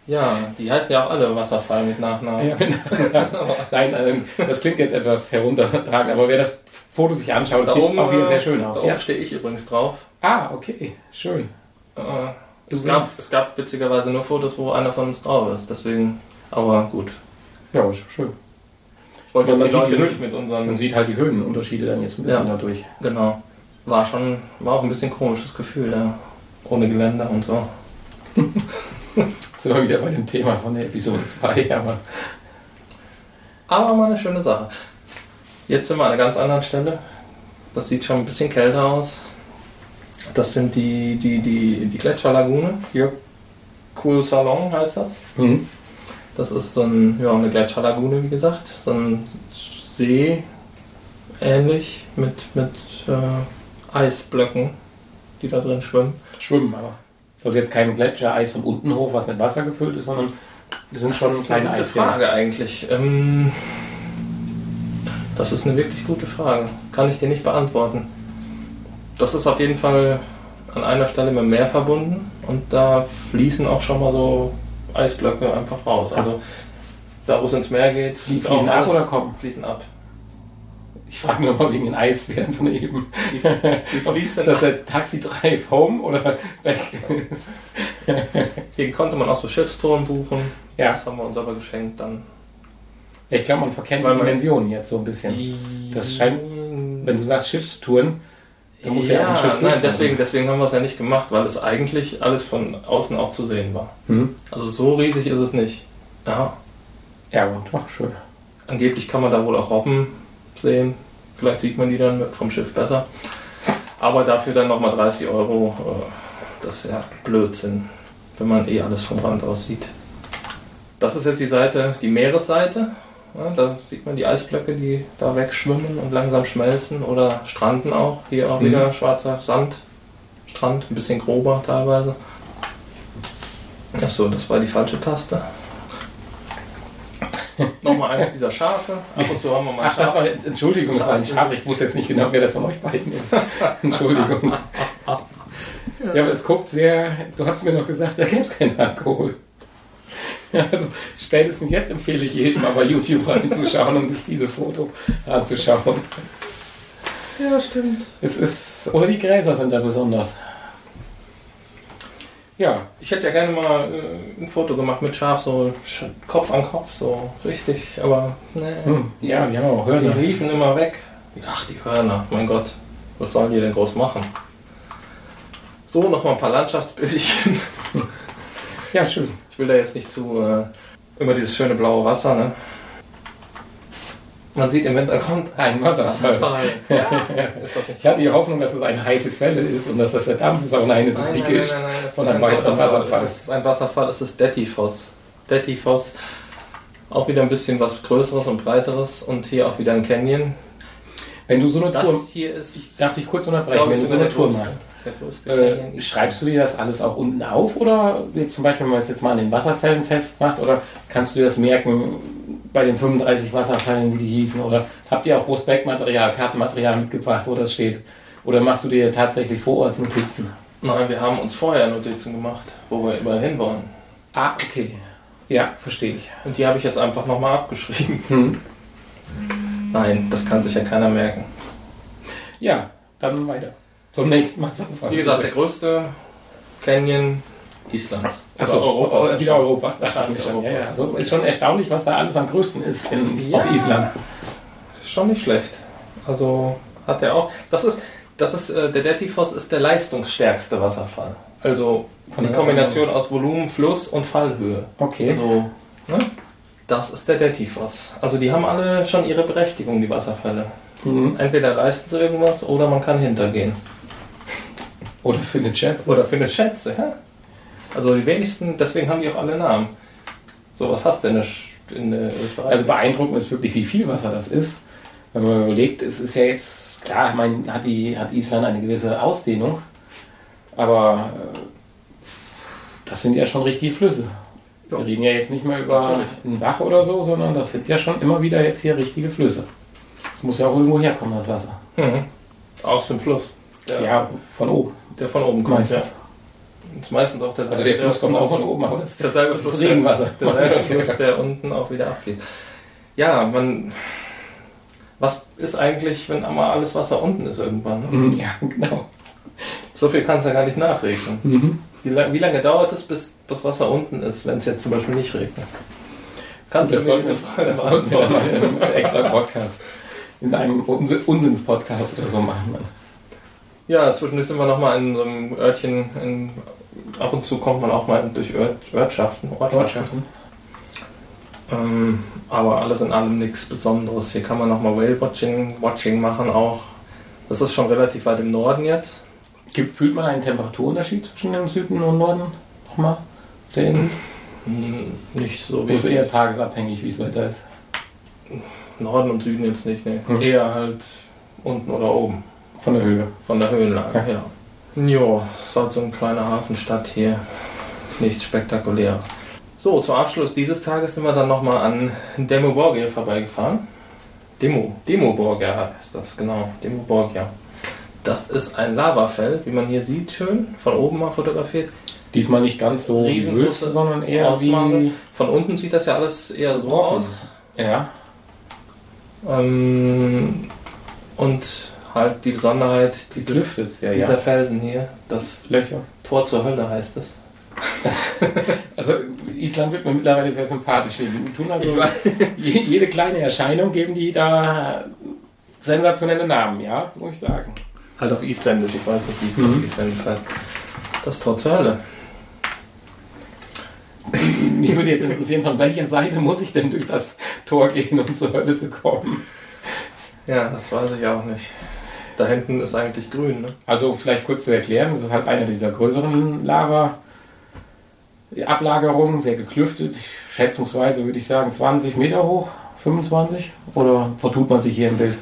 ja, die heißen ja auch alle Wasserfall mit Nachnamen. Ja, mit Nein, ähm, das klingt jetzt etwas heruntertragend, aber wer das Foto sich anschaut, das sieht auch wieder sehr schön aus. Da ja. stehe ich übrigens drauf. Ah, okay, schön. Äh, es, gab, es gab witzigerweise nur Fotos, wo einer von uns drauf ist, deswegen, aber gut. Ja, schön. Ich wollte jetzt die Leute nicht mit unseren. Man sieht halt die Höhenunterschiede dann jetzt ein bisschen ja, dadurch. Genau. War schon, war auch ein bisschen komisches Gefühl, da. Ohne Geländer und so. sind wir wieder bei dem Thema von der Episode 2, aber. Aber mal eine schöne Sache. Jetzt sind wir an einer ganz anderen Stelle. Das sieht schon ein bisschen kälter aus. Das sind die, die, die, die Gletscherlagune. Hier Cool Salon heißt das. Mhm. Das ist so ein, ja, eine Gletscherlagune, wie gesagt. So ein See ähnlich mit, mit äh, Eisblöcken, die da drin schwimmen. Schwimmen aber. Also jetzt kein Gletschereis von unten hoch, was mit Wasser gefüllt ist, sondern die sind das schon ist kleine eine gute Frage eigentlich. Ähm, das ist eine wirklich gute Frage. Kann ich dir nicht beantworten. Das ist auf jeden Fall an einer Stelle mit dem Meer verbunden und da fließen auch schon mal so Eisblöcke einfach raus. Also da, wo es ins Meer geht, die fließen ab oder kommen? Fließen ab. Ich frage mich mal wegen den Eisbären von eben. Wie, wie fließt Dass der Taxi Drive Home oder weg ist. Hier konnte man auch so Schiffstouren buchen. Ja. Das haben wir uns aber geschenkt dann. Ja, ich glaube, man verkennt Weil die Dimensionen jetzt so ein bisschen. Das scheint, wenn du sagst Schiffstouren, dann muss ja, ja Schiff nein, deswegen, deswegen haben wir es ja nicht gemacht, weil es eigentlich alles von außen auch zu sehen war. Mhm. Also so riesig ist es nicht. Ja. Ja, und ach, schön. Angeblich kann man da wohl auch Robben sehen. Vielleicht sieht man die dann vom Schiff besser. Aber dafür dann nochmal 30 Euro, äh, das ist ja Blödsinn, wenn man eh alles vom Rand aus sieht. Das ist jetzt die Seite, die Meeresseite. Ja, da sieht man die Eisblöcke, die da wegschwimmen und langsam schmelzen oder stranden auch. Hier auch mhm. wieder schwarzer Sand, Strand, ein bisschen grober teilweise. Achso, das war die falsche Taste. Nochmal eins dieser Schafe. Ab und zu haben wir mal Ach, das war, Entschuldigung, das war ein Schaf. Ich wusste jetzt nicht genau, wer das von euch beiden ist. Entschuldigung. Ja, aber es guckt sehr. Du hast mir noch gesagt, da gäbe es keinen Alkohol. Also spätestens jetzt empfehle ich jedem mal bei YouTube reinzuschauen und sich dieses Foto anzuschauen. Ja, stimmt. Es ist, oder die Gräser sind da besonders. Ja. Ich hätte ja gerne mal äh, ein Foto gemacht mit Schaf, so Sch Kopf an Kopf, so richtig, aber ne. Hm, ja, die haben auch Hörner. Die liefen immer weg. Ach, die Hörner, mein Gott. Was sollen die denn groß machen? So, nochmal ein paar Landschaftsbildchen. Ja, schön. Ich will da jetzt nicht zu äh, über dieses schöne blaue Wasser, ne? Man sieht im Hintergrund Ein Wasserfall. Ja, ist doch Ich hatte die Hoffnung, dass es eine heiße Quelle ist und dass das der Dampf ist, aber nein, es ist die Gischt. es Und ist ein weiterer Wasserfall. Es ist ein Wasserfall, es ist Dettifoss. Dettifoss. Auch wieder ein bisschen was Größeres und Breiteres und hier auch wieder ein Canyon. Wenn du so eine Das Tour, hier ist, darf ich kurz unterbrechen, ich, wenn du so eine Tour machst, Der größte Canyon. äh, schreibst du dir das alles auch unten auf oder zum Beispiel, wenn man es jetzt mal an den Wasserfällen festmacht oder kannst du dir das merken bei den 35 Wasserfällen, wie die hießen oder habt ihr auch Prospektmaterial, Kartenmaterial mitgebracht, wo das steht? Oder machst du dir tatsächlich vor Ort Notizen? Nein, wir haben uns vorher Notizen gemacht, wo wir überall hinwollen. Ah, okay. Ja, verstehe ich. Und die habe ich jetzt einfach nochmal abgeschrieben. Hm. Nein, das kann sich ja keiner merken. Ja, dann weiter. Zum nächsten Wasserfall. Wie gesagt, der größte Canyon Islands. Achso, Europas. Europas, wieder Europas, dachte ich mir Wahrscheinlich schon. Ja, ja. Europas. Also ist schon erstaunlich, was da alles am größten ist in, Ja. auf Island. Schon nicht schlecht. Also hat er auch. Das ist, das ist äh, der Dettifoss ist der leistungsstärkste Wasserfall. Also Von die der Kombination aus Volumen, Fluss und Fallhöhe. Okay. Also, ne? Das ist der Dettifoss. Also die haben alle schon ihre Berechtigung, die Wasserfälle. Mhm. Entweder leisten sie irgendwas oder man kann hintergehen. Oder für den Chat. Oder findet Schätze, ja? Also die wenigsten, deswegen haben die auch alle Namen. So, was hast du denn in äh, Österreich? Also beeindruckend ist wirklich, wie viel Wasser das ist. Wenn man überlegt, es ist ja jetzt, klar, ich meine, hat, die, hat Island eine gewisse Ausdehnung, aber äh, das sind ja schon richtige Flüsse. Ja. Wir reden ja jetzt nicht mehr über Natürlich. einen Bach oder so, sondern das sind ja schon immer wieder jetzt hier richtige Flüsse. Das muss ja auch irgendwo herkommen, das Wasser. mhm. Aus dem Fluss. Der, Ja, von oben. der von oben kommt, ja. Meistens. Ist meistens auch der Also der Fluss kommt auch von oben, aber das Derselbe das ist Fluss, Regenwasser. Der, derselbe Fluss, der unten auch wieder abfließt. Ja, man. Was ist eigentlich, wenn einmal alles Wasser unten ist irgendwann? Ne? Mhm, Ja, genau. So viel kannst du ja gar nicht nachrechnen. Mhm. Wie, lang, wie lange dauert es, bis das Wasser unten ist, wenn es jetzt zum Beispiel nicht regnet? Kannst Das du mir diese Frage das sollten wir dann beantworten? in einem extra Podcast, in einem Uns- Unsinns-Podcast oder so machen. Ja, zwischendurch sind wir nochmal in so einem Örtchen. In, ab und zu kommt man auch mal durch Ört, Ortschaften. Ortschaften. Ähm, aber alles in allem nichts Besonderes. Hier kann man nochmal Whale-Watching Watching machen auch. Das ist schon relativ weit im Norden jetzt. Gibt, fühlt man einen Temperaturunterschied zwischen dem Süden und Norden nochmal? auf Der Insel? Hm, Nicht so Oder ist wie eher tagesabhängig, wie es weiter ist? Norden und Süden jetzt nicht. Ne? Hm. Eher halt unten oder oben. Von der Höhe. Von der Höhenlage, Ja. ja. Jo, ist halt so eine kleine Hafenstadt hier. Nichts Spektakuläres. So, zum Abschluss dieses Tages sind wir dann nochmal an Demo Borgia vorbeigefahren. Demo, Demo Borgia heißt das, genau. Demo Borgia. Das ist ein Lavafeld, wie man hier sieht, schön, von oben mal fotografiert. Diesmal nicht ganz so Wülste, sondern eher Ausmaße. wie Von unten sieht das ja alles eher so aus. Ja, Ähm, und halt die Besonderheit diese, ja, dieser ja. Felsen hier, das Löcher. Tor zur Hölle heißt es. Also Island wird mir mittlerweile sehr sympathisch. Die tun also je, jede kleine Erscheinung geben die da sensationelle Namen, ja, muss ich sagen. Halt auf Isländisch, ich weiß nicht, wie es Mhm. auf Isländisch heißt. Das Tor zur Hölle. Mich würde jetzt interessieren, von welcher Seite muss ich denn durch das Tor gehen, um zur Hölle zu kommen? Ja, das weiß ich auch nicht. Da hinten ist eigentlich grün, ne? Also vielleicht kurz zu erklären, das ist halt eine dieser größeren Lava-Ablagerungen, sehr geklüftet, schätzungsweise würde ich sagen 20 Meter hoch, 25? Oder vertut man sich hier im Bild?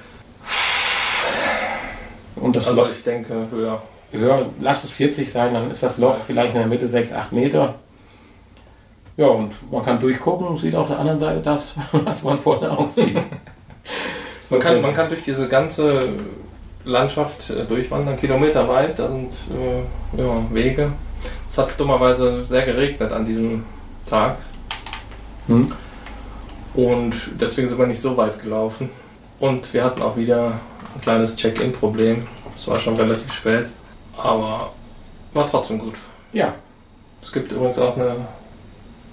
Und das Also Loch, ich denke höher. höher, lass es 40 sein, dann ist das Loch vielleicht in der Mitte 6, 8 Meter. Ja, und man kann durchgucken und sieht auf der anderen Seite das, was man vorne aussieht. Man kann, man kann durch diese ganze Landschaft äh, durchwandern, kilometerweit, da sind äh, ja, Wege. Es hat dummerweise sehr geregnet an diesem Tag. Hm. Und deswegen sind wir nicht so weit gelaufen. Und wir hatten auch wieder ein kleines Check-in-Problem. Es war schon relativ spät, aber war trotzdem gut. Ja. Es gibt übrigens auch eine,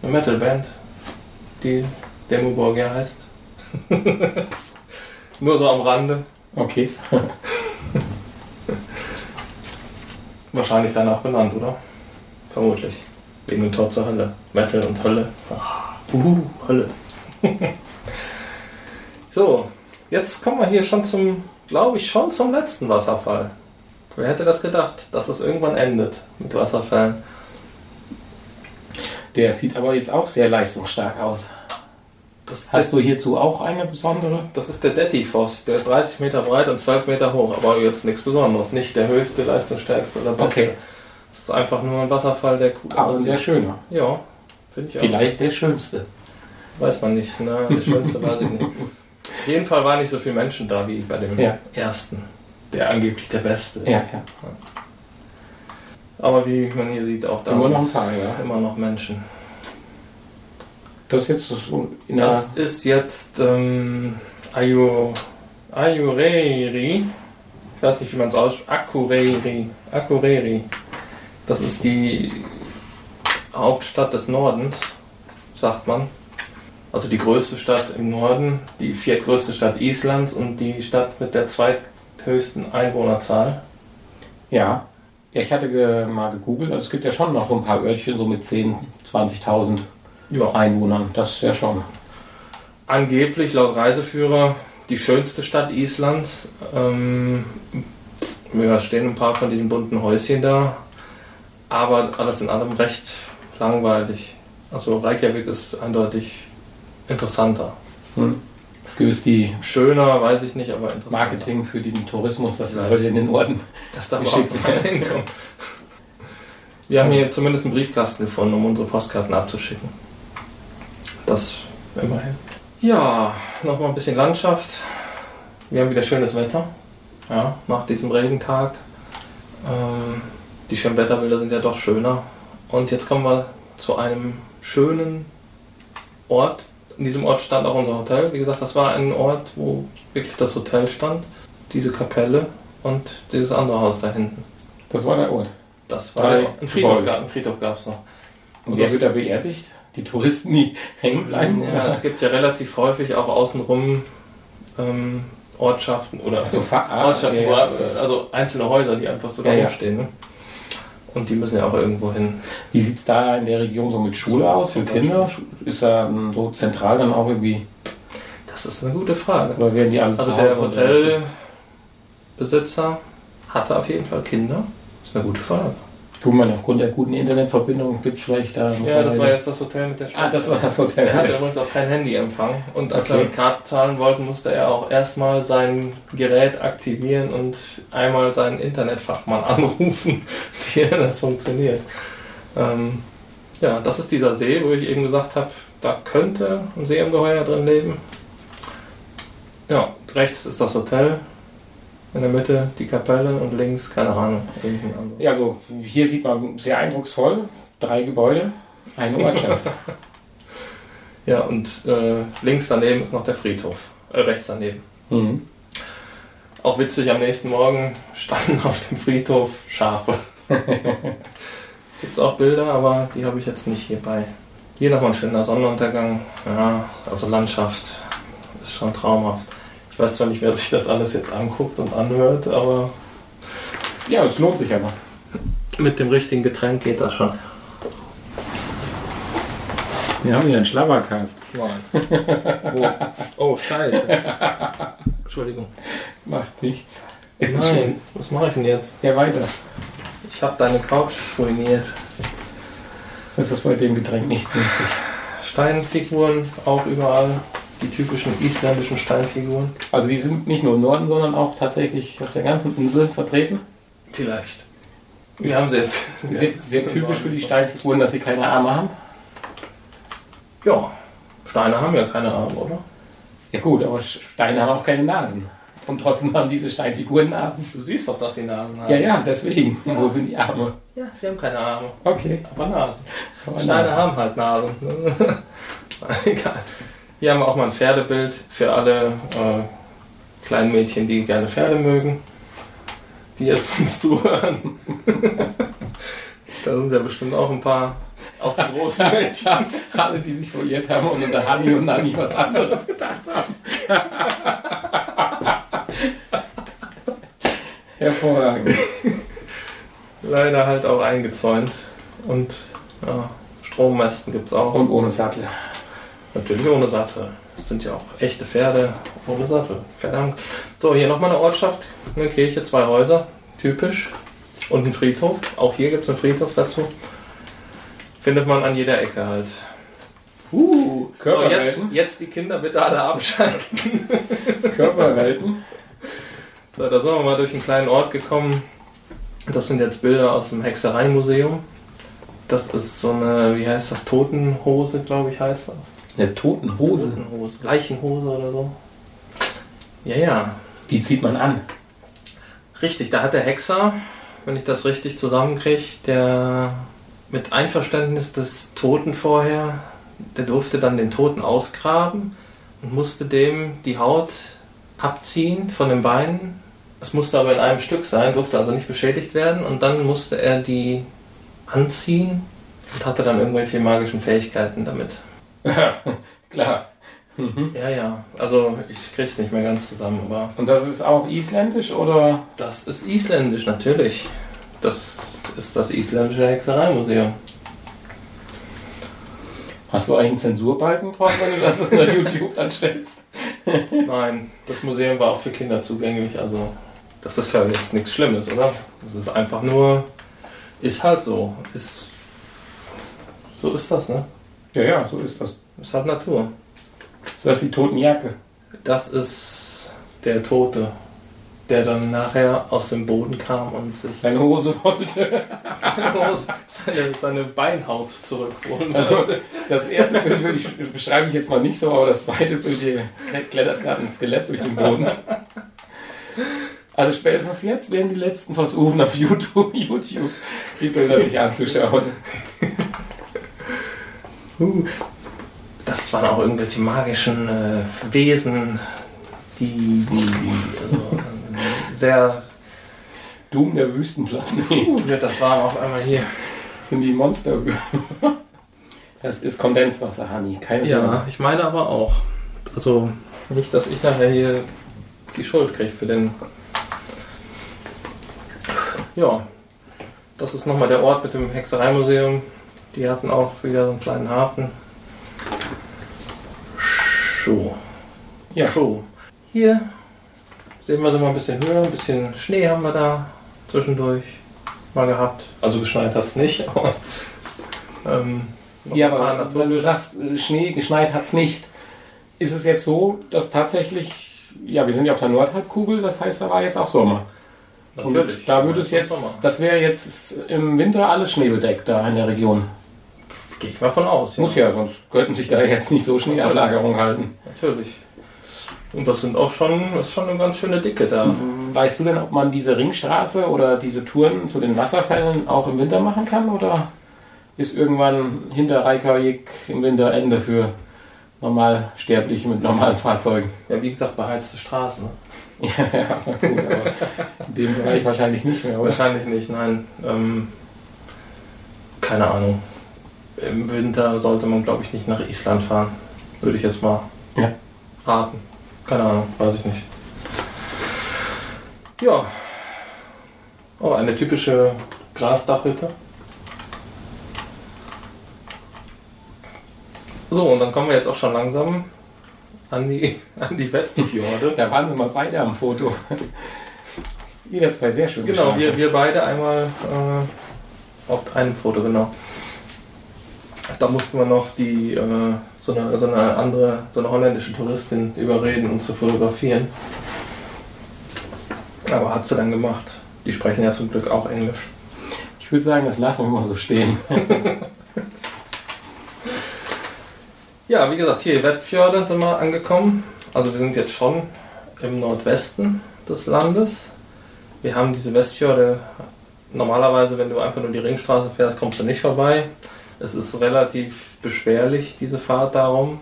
eine Metal-Band, die Demo Borgia heißt. Nur so am Rande. Okay. Wahrscheinlich danach benannt, oder? Vermutlich. Wegen dem Tor zur Hölle. Metal und Hölle. Uhu, Hölle. so, jetzt kommen wir hier schon zum, glaube ich, schon zum letzten Wasserfall. Wer hätte das gedacht, dass es irgendwann endet mit Wasserfällen? Der sieht aber jetzt auch sehr leistungsstark aus. Das Hast du hierzu auch eine besondere? Das ist der Dettifoss, der 30 Meter breit und 12 Meter hoch, aber jetzt nichts Besonderes. Nicht der höchste, leistungsstärkste oder beste. Okay. Das ist einfach nur ein Wasserfall, der cool Aber der schöne. Ja, finde ich auch. Vielleicht der schönste. Weiß man nicht, ne? Der schönste weiß ich nicht. Auf jeden Fall waren nicht so viele Menschen da wie bei dem ja. ersten, der angeblich der beste ist. Ja, ja. Aber wie man hier sieht, auch da immer noch paar, immer noch Menschen. Das ist jetzt so Das ist jetzt ähm, Ayu, Ayureri. Ich weiß nicht, wie man es ausspricht. Akureyri. Akureyri. Das ist die Hauptstadt des Nordens, sagt man. Also die größte Stadt im Norden, die viertgrößte Stadt Islands und die Stadt mit der zweithöchsten Einwohnerzahl. Ja, ja ich hatte ge mal gegoogelt, also es gibt ja schon noch so ein paar Örtchen so mit 10.000, 20.000 ja. Einwohnern. Das ist ja schon. Angeblich laut Reiseführer die schönste Stadt Islands. Ähm, ja, stehen ein paar von diesen bunten Häuschen da, aber alles in allem recht langweilig. Also Reykjavik ist eindeutig interessanter. Hm. Gewiss die schöner, weiß ich nicht, aber interessanter. Marketing für den Tourismus, dass Leute in den Norden das da geschickt hinkommen. Wir haben hier zumindest einen Briefkasten gefunden, um unsere Postkarten abzuschicken. Das immerhin. Ja, nochmal ein bisschen Landschaft. Wir haben wieder schönes Wetter. Ja, nach diesem Regentag. Ähm, die Schönwetterbilder sind ja doch schöner. Und jetzt kommen wir zu einem schönen Ort. In diesem Ort stand auch unser Hotel. Wie gesagt, das war ein Ort, wo wirklich das Hotel stand. Diese Kapelle und dieses andere Haus da hinten. Das war der Ort. Das war Drei ein Friedhof, Friedhof gab es noch. Und, und der wird da beerdigt? Die Touristen nie hängen bleiben. Ja, es gibt ja relativ häufig auch außenrum ähm, Ortschaften oder also, Ortschaften, ja, ja. also einzelne Häuser, die einfach so da ja, stehen. Ne? Und die müssen ja auch irgendwo hin. Wie sieht es da in der Region so mit Schule so, aus für Kinder? Ist da so zentral dann auch irgendwie? Das ist eine gute Frage. Oder werden die alle Also der Hotelbesitzer hatte auf jeden Fall Kinder. Das ist eine gute Frage. Guck mal, aufgrund der guten Internetverbindung gibt es vielleicht da. Ja, das war jetzt das Hotel mit der Stadt. Ah, das war das Hotel. Er hatte übrigens auch kein Handyempfang. Und als okay. er mit Karten zahlen wollte, musste er auch erstmal sein Gerät aktivieren und einmal seinen Internetfachmann anrufen, wie das funktioniert. Ähm, ja, das ist dieser See, wo ich eben gesagt habe, da könnte ein Seeungeheuer drin leben. Ja, rechts ist das Hotel, in der Mitte die Kapelle und links, keine Ahnung, Ja, also hier sieht man sehr eindrucksvoll drei Gebäude, eine Ortschaft. ja, und äh, links daneben ist noch der Friedhof, äh, rechts daneben. Mhm. Auch witzig, am nächsten Morgen standen auf dem Friedhof Schafe. Gibt es auch Bilder, aber die habe ich jetzt nicht hierbei. Hier nochmal ein schöner Sonnenuntergang. Ja, also Landschaft ist schon traumhaft. Ich weiß zwar nicht, wer sich das alles jetzt anguckt und anhört, aber. Ja, es lohnt sich aber. Mit dem richtigen Getränk geht das schon. Wir haben hier einen Schlabbercast. oh. oh, scheiße. Entschuldigung. Macht nichts. Nein, was mache ich denn jetzt? Ja, weiter. Ich habe deine Couch ruiniert. Das ist bei dem Getränk nicht möglich. Steinfiguren auch überall die typischen isländischen Steinfiguren. Also die sind nicht nur im Norden, sondern auch tatsächlich auf der ganzen Insel vertreten? Vielleicht. Wir haben sie jetzt. Sehr, sehr typisch für die Steinfiguren, dass sie keine Arme haben? Ja, Steine haben ja keine Arme, oder? Ja gut, aber Steine haben auch keine Nasen. Und trotzdem haben diese Steinfiguren Nasen. Du siehst doch, dass sie Nasen haben. Ja, ja, deswegen. Wo sind die Arme? Ja, sie haben keine Arme. Okay. Aber Nasen. Aber Steine Nasen. haben halt Nasen. Egal. Hier haben wir auch mal ein Pferdebild für alle äh, kleinen Mädchen, die gerne Pferde mögen, die jetzt uns zuhören. da sind ja bestimmt auch ein paar, auch die großen Mädchen. Alle, die sich verirrt haben und unter Hani und Nani was anderes gedacht haben. Hervorragend. Leider halt auch eingezäunt. Und ja, Strommästen gibt es auch. Und ohne Sattel. Natürlich ohne Sattel. Das sind ja auch echte Pferde ohne Sattel. Haben... So, hier nochmal eine Ortschaft, eine Kirche, zwei Häuser, typisch. Und ein Friedhof. Auch hier gibt es einen Friedhof dazu. Findet man an jeder Ecke halt. Uh, So, jetzt, jetzt die Kinder bitte alle abschalten. Körperwelten. So, da sind wir mal durch einen kleinen Ort gekommen. Das sind jetzt Bilder aus dem Hexereimuseum. Das ist so eine, wie heißt das, Totenhose, glaube ich, heißt das. Eine Totenhose. Totenhose. Leichenhose oder so. Ja, ja. Die zieht man an. Richtig, da hat der Hexer, wenn ich das richtig zusammenkriege, der mit Einverständnis des Toten vorher, der durfte dann den Toten ausgraben und musste dem die Haut abziehen von den Beinen. Es musste aber in einem Stück sein, durfte also nicht beschädigt werden und dann musste er die anziehen und hatte dann irgendwelche magischen Fähigkeiten damit. Klar. Mhm. Ja, ja, also ich krieg's nicht mehr ganz zusammen, aber Und das ist auch isländisch oder? Das ist isländisch, natürlich. Das ist das isländische Hexereimuseum. Hast du eigentlich einen Zensurbalken drauf, wenn du das unter YouTube dann stellst? Nein, das Museum war auch für Kinder zugänglich, also das ist ja jetzt nichts Schlimmes, oder? Das ist einfach nur, ist halt so. Ist, so ist das, ne? Ja, ja, so ist das. Ist halt Natur. Ist das die Totenjacke? Das ist der Tote, der dann nachher aus dem Boden kam und sich Deine Hose wollte. seine, seine Beinhaut zurückholen Also, das erste Bild würde ich, beschreibe ich jetzt mal nicht so, aber das zweite Bild hier klettert gerade ein Skelett durch den Boden. Also spätestens jetzt werden die letzten versuchen, auf YouTube, YouTube die Bilder sich anzuschauen. Uh, Das waren auch irgendwelche magischen äh, Wesen, die, die, die also, äh, sehr. Doom der Wüstenplanet. Ja, das war auf einmal hier. Das sind die Monster. Das ist Kondenswasser, Honey. Keine Ja, Sorge. ich meine aber auch. Also nicht, dass ich nachher hier die Schuld kriege für den. Ja, das ist nochmal der Ort mit dem Hexereimuseum. Die hatten auch wieder so einen kleinen Hafen. So. Ja. So. Hier sehen wir sie mal ein bisschen höher, ein bisschen Schnee haben wir da zwischendurch mal gehabt. Also geschneit hat es nicht, aber. Ähm, Ja, aber wenn du sagst, äh, Schnee geschneit hat es nicht, ist es jetzt so, dass tatsächlich, ja, wir sind ja auf der Nordhalbkugel, das heißt, da war jetzt auch Sommer. Und da würde es jetzt, Sommer. das wäre jetzt im Winter alles schneebedeckt da in der Region. Gehe ich mal von aus. Muss ja, sonst könnten sich da jetzt nicht so Schneeablagerung halten. Natürlich. Und das sind auch schon, das ist schon eine ganz schöne Dicke da. Weißt du denn, ob man diese Ringstraße oder diese Touren zu den Wasserfällen auch im Winter machen kann? Oder ist irgendwann hinter Reykjavik im Winter Ende für Normalsterbliche mit normalen Fahrzeugen? Ja, wie gesagt, beheizte Straßen. Ne? Ja, ja, gut, aber in dem Bereich wahrscheinlich nicht mehr, oder? Wahrscheinlich nicht, nein. Ähm, keine Ahnung. Im Winter sollte man, glaube ich, nicht nach Island fahren. Würde ich jetzt mal Ja. raten. Keine Ahnung, weiß ich nicht. Ja. Oh, eine typische Grasdachhütte. So, und dann kommen wir jetzt auch schon langsam an die, an die Westfjorde. Da waren sie mal beide am Foto. Wieder zwei sehr schöne Genau, wir, wir beide einmal äh, auf einem Foto, genau. Da mussten wir noch die, äh, so, eine, so eine andere, so eine holländische Touristin überreden, uns zu fotografieren. Aber hat sie dann gemacht. Die sprechen ja zum Glück auch Englisch. Ich würde sagen, das lassen wir mal so stehen. Ja, wie gesagt, hier Westfjorde sind wir angekommen. Also wir sind jetzt schon im Nordwesten des Landes. Wir haben diese Westfjorde normalerweise, wenn du einfach nur die Ringstraße fährst, kommst du nicht vorbei. Es ist relativ beschwerlich, diese Fahrt darum.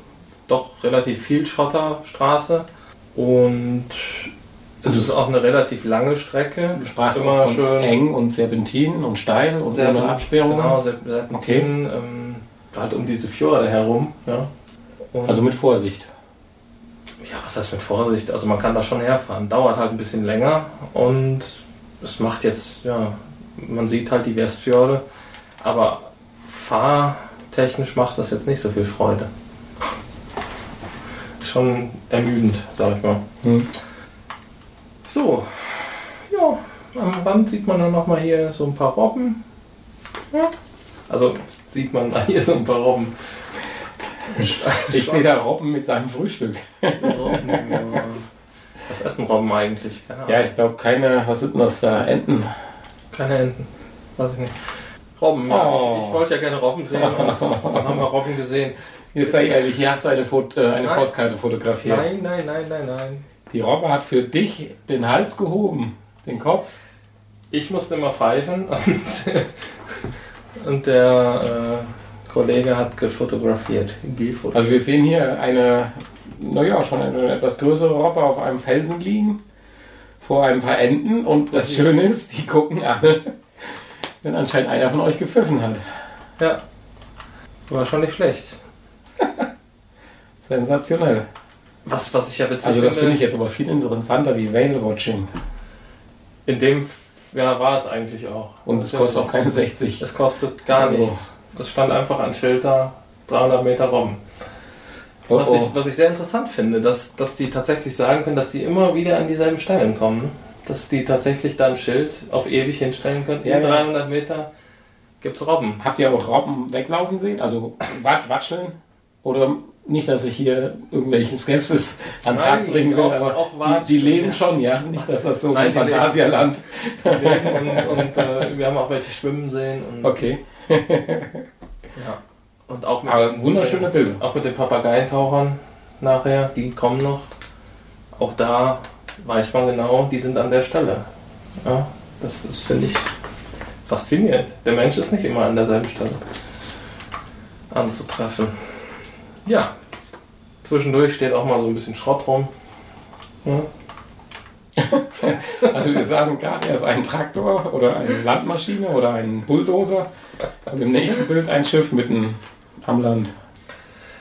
Doch relativ viel Schotterstraße. Und es ist auch eine relativ lange Strecke. Du sprachst immer von schön eng und Serpentinen und steil und Serpent, ohne Absperrungen. Genau, Serpentinen. Okay. Ähm, halt um diese Fjorde herum. Ja. also mit Vorsicht. Ja, was heißt mit Vorsicht? Also man kann da schon herfahren. Dauert halt ein bisschen länger und es macht jetzt, ja, man sieht halt die Westfjorde, aber fahrtechnisch macht das jetzt nicht so viel Freude. Ist schon ermüdend, sag ich mal. Hm. So, ja, am Rand sieht man dann nochmal hier so ein paar Robben. Ja. Also sieht man da hier so ein paar Robben. Ich sehe da Robben mit seinem Frühstück. Robben, ja. Was essen Robben eigentlich? Ja, ich glaube keine, was sind das da? Enten? Keine Enten. Weiß ich nicht. Robben, ja. Oh. Ich, ich, wollte ja gerne Robben sehen und dann haben wir Robben gesehen. Jetzt sei ehrlich, hier hast du eine, Foto, äh, eine Postkarte fotografiert. Nein, nein, nein, nein, nein. Die Robbe hat für dich den Hals gehoben, den Kopf. Ich musste immer pfeifen und, und der äh, Kollege hat gefotografiert, gefotografiert. Also wir sehen hier eine, naja, schon eine etwas größere Robbe auf einem Felsen liegen, vor ein paar Enten und das Schöne ist, die gucken alle, wenn anscheinend einer von euch gepfiffen hat. Ja, war schon nicht schlecht. Sensationell. Was, was ich ja witzig Also das finde ich jetzt aber viel interessanter wie Whale Watching. In dem ja, war es eigentlich auch. Und es kostet auch keine 60. Es kostet gar Euro. nichts. Es stand einfach an Schilder 300 Meter rum. Oh, was, oh. Ich, was ich sehr interessant finde, dass, dass die tatsächlich sagen können, dass die immer wieder an dieselben Stellen kommen. Dass die tatsächlich da ein Schild auf ewig hinstellen können. Ja, In 300 Meter gibt es Robben. Habt ihr auch Robben weglaufen sehen? Also watscheln? Oder nicht, dass ich hier irgendwelchen Skepsis an den Tag bringen will, auch, aber auch die, die, leben schon, ja. Nicht, dass das so Nein, ein Phantasialand. Leben und, und äh, wir haben auch welche schwimmen sehen. okay. ja. Und auch mit, aber wunderschöne Bilder. Auch mit den Papageientauchern nachher, die kommen noch. Auch da weiß man genau, die sind an der Stelle. Ja, das ist, finde ich, faszinierend. Der Mensch ist nicht immer an derselben Stelle anzutreffen. Ja, zwischendurch steht auch mal so ein bisschen Schrott rum. Ja. also wir sagen gerade, er ist ein Traktor oder eine Landmaschine oder ein Bulldozer und im nächsten Bild ein Schiff mitten am Land.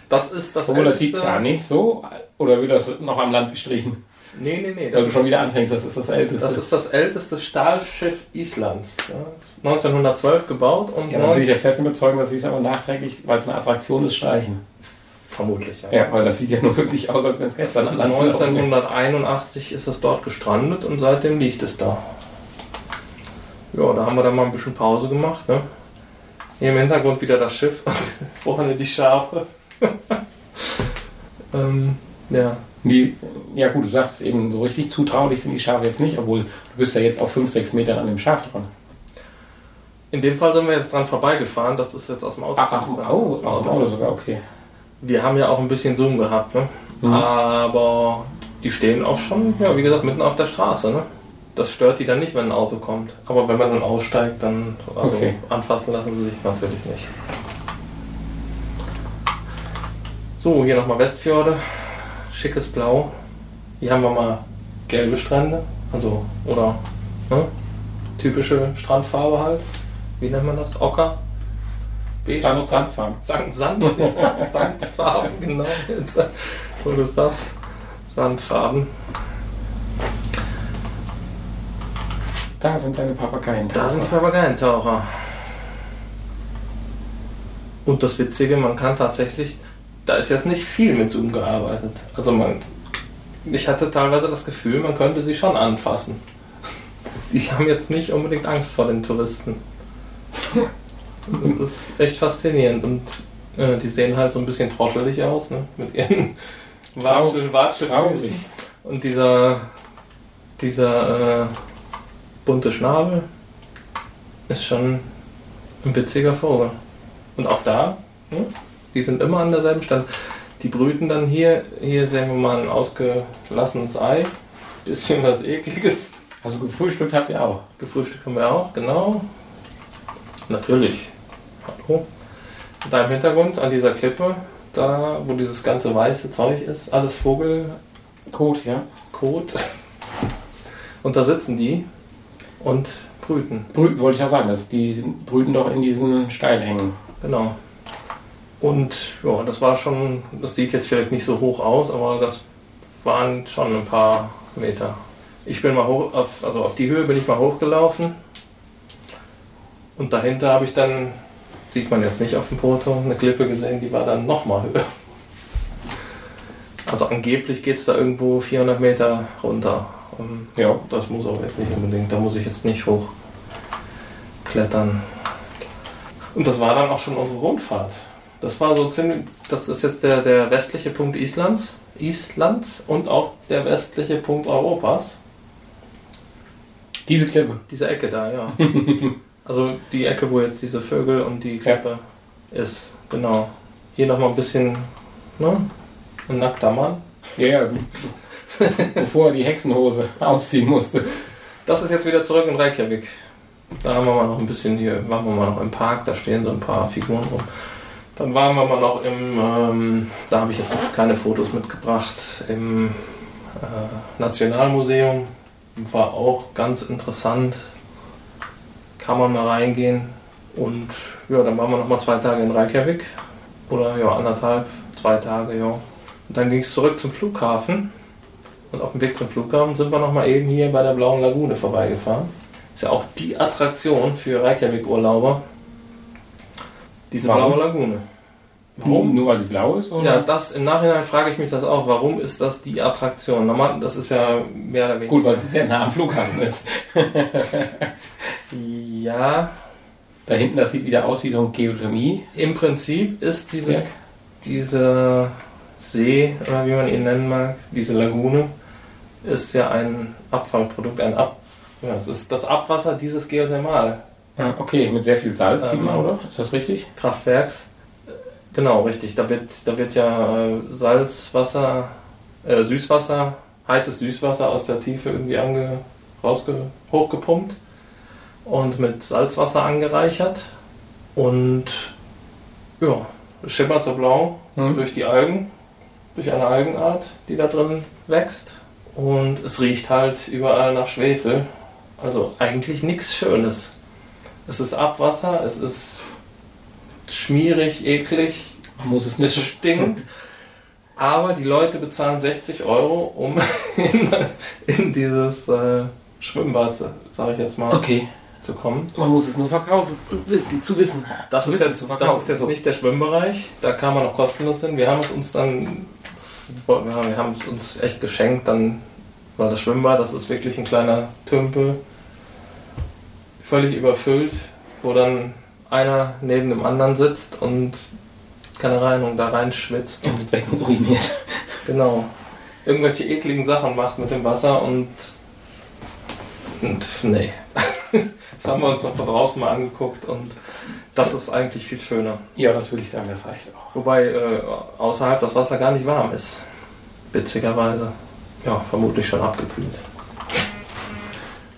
Das ist das Obwohl das sieht gar nicht so, oder wird das noch am Land gestrichen? Nee, nee, nee. Das du schon wieder anfängst, das ist das älteste. Das ist das älteste Stahlschiff Islands. Ja. 1912 gebaut und. Ja, dann will ich jetzt fest überzeugen, dass sie es aber nachträglich, weil es eine Attraktion ist, streichen. Vermutlich, ja. Ja, weil das sieht ja nur wirklich aus, als wenn es gestern ist. 1981 ist es dort gestrandet und seitdem liegt es da. Ja, da haben wir dann mal ein bisschen Pause gemacht. Ne? Hier im Hintergrund wieder das Schiff, vorne die Schafe. ähm, ja. Wie, ja gut, du sagst eben, so richtig zutraulich sind die Schafe jetzt nicht, obwohl du bist ja jetzt auf 5, 6 Metern an dem Schaf dran. In dem Fall sind wir jetzt dran vorbeigefahren, das ist jetzt aus dem Auto. Ach, ach oh, aus dem Auto, Auto sogar, okay wir haben ja auch ein bisschen Zoom gehabt, ne? Mhm. aber die stehen auch schon, ja, wie gesagt, mitten auf der Straße. Ne? Das stört die dann nicht, wenn ein Auto kommt. Aber wenn man dann aussteigt, dann also okay. anfassen lassen sie sich natürlich nicht. So, hier nochmal Westfjorde. Schickes Blau. Hier haben wir mal gelbe Strände. Also, oder ne? typische Strandfarbe halt. Wie nennt man das? Ocker? Sand, Sandfarben. Sand, Sand, Sandfarben, genau. Wo du sagst, Sandfarben. Da sind deine Papageientaucher. Da sind Papageientaucher. Und das Witzige, man kann tatsächlich, da ist jetzt nicht viel mit Zoom gearbeitet. Also man, ich hatte teilweise das Gefühl, man könnte sie schon anfassen. Die haben jetzt nicht unbedingt Angst vor den Touristen. Das ist echt faszinierend und äh, die sehen halt so ein bisschen trottelig aus, ne? mit ihren Watschel, Watschelfüßen. Und dieser, dieser äh, bunte Schnabel ist schon ein witziger Vogel. Und auch da, ne? Die sind immer an derselben Stelle. Die brüten dann hier, hier sehen wir mal ein ausgelassenes Ei. bisschen was Ekliges. Also gefrühstückt habt ihr auch. Gefrühstückt haben wir auch, genau. Natürlich. Hallo. Da im Hintergrund an dieser Klippe, da wo dieses ganze weiße Zeug ist, alles Vogelkot. ja. Und da sitzen die und brüten. Brüten wollte ich auch sagen, dass die brüten doch in diesen Steilhängen. Genau. Und ja, das war schon, das sieht jetzt vielleicht nicht so hoch aus, aber das waren schon ein paar Meter. Ich bin mal hoch, auf, also auf die Höhe bin ich mal hochgelaufen. Und dahinter habe ich dann, sieht man jetzt nicht auf dem Foto, eine Klippe gesehen, die war dann nochmal höher. Also angeblich geht es da irgendwo 400 Meter runter. Und ja, das muss auch jetzt nicht unbedingt, da muss ich jetzt nicht hochklettern. Und das war dann auch schon unsere Rundfahrt. Das war so ziemlich, das ist jetzt der, der westliche Punkt Islands, Islands und auch der westliche Punkt Europas. Diese Klippe? Diese Ecke da, ja. also die Ecke, wo jetzt diese Vögel und die Klippe ja. ist, genau. Hier nochmal ein bisschen, ne? Ein nackter Mann. Ja, ja. Bevor er die Hexenhose ausziehen musste. Das ist jetzt wieder zurück in Reykjavik. Da haben wir mal noch ein bisschen hier, waren wir mal noch im Park, da stehen so ein paar Figuren rum. Dann waren wir mal noch im, ähm, da habe ich jetzt keine Fotos mitgebracht, im äh, Nationalmuseum. War auch ganz interessant. Kann man mal reingehen. Und ja, dann waren wir noch mal zwei Tage in Reykjavik. Oder ja, anderthalb, zwei Tage, ja. Und dann ging es zurück zum Flughafen. Und auf dem Weg zum Flughafen sind wir noch mal eben hier bei der Blauen Lagune vorbeigefahren. Ist ja auch die Attraktion für Reykjavik-Urlauber diese warum? blaue Lagune. Warum? Nur weil sie blau ist? Oder? Ja, das im Nachhinein frage ich mich das auch. Warum ist das die Attraktion? Normal, das ist ja mehr oder weniger. Gut, weil sie sehr nah am Flughafen ist. ja. Da hinten, das sieht wieder aus wie so ein Geothermie. Im Prinzip ist dieses, ja. dieser See, oder wie man ihn nennen mag, diese Lagune, ist ja ein Abfallprodukt, ein Ab. Ja, es ist das Abwasser dieses Geothermal. Ja, okay, mit sehr viel Salz, ähm, oder? Ist das richtig? Kraftwerks. Genau, richtig. Da wird, da wird ja äh, Salzwasser, äh, Süßwasser, heißes Süßwasser aus der Tiefe irgendwie ange, rausge, hochgepumpt und mit Salzwasser angereichert. Und ja, schimmert so blau mhm. durch die Algen, durch eine Algenart, die da drin wächst. Und es riecht halt überall nach Schwefel. Also eigentlich nichts Schönes. Es ist Abwasser, es ist schmierig, eklig. Man muss es nicht. Es stinkt. Aber die Leute bezahlen 60 Euro, um in, in dieses äh, Schwimmbad, sage ich jetzt mal, okay. zu kommen. Man muss es nur verkaufen, wissen, zu wissen. Das, ist, jetzt, das ist jetzt nicht der Schwimmbereich, da kann man noch kostenlos hin. Wir haben es uns dann, wir haben es uns echt geschenkt, dann war das Schwimmbad, das ist wirklich ein kleiner Tümpel völlig überfüllt, wo dann einer neben dem anderen sitzt und keine Ahnung, da reinschwitzt. Ins Becken uriniert. Genau. Irgendwelche ekligen Sachen macht mit dem Wasser und. Und nee. Das haben wir uns noch von draußen mal angeguckt und das ist eigentlich viel schöner. Ja, das würde ich sagen, das reicht auch. Wobei äh, außerhalb das Wasser gar nicht warm ist. Witzigerweise. Ja, vermutlich schon abgekühlt.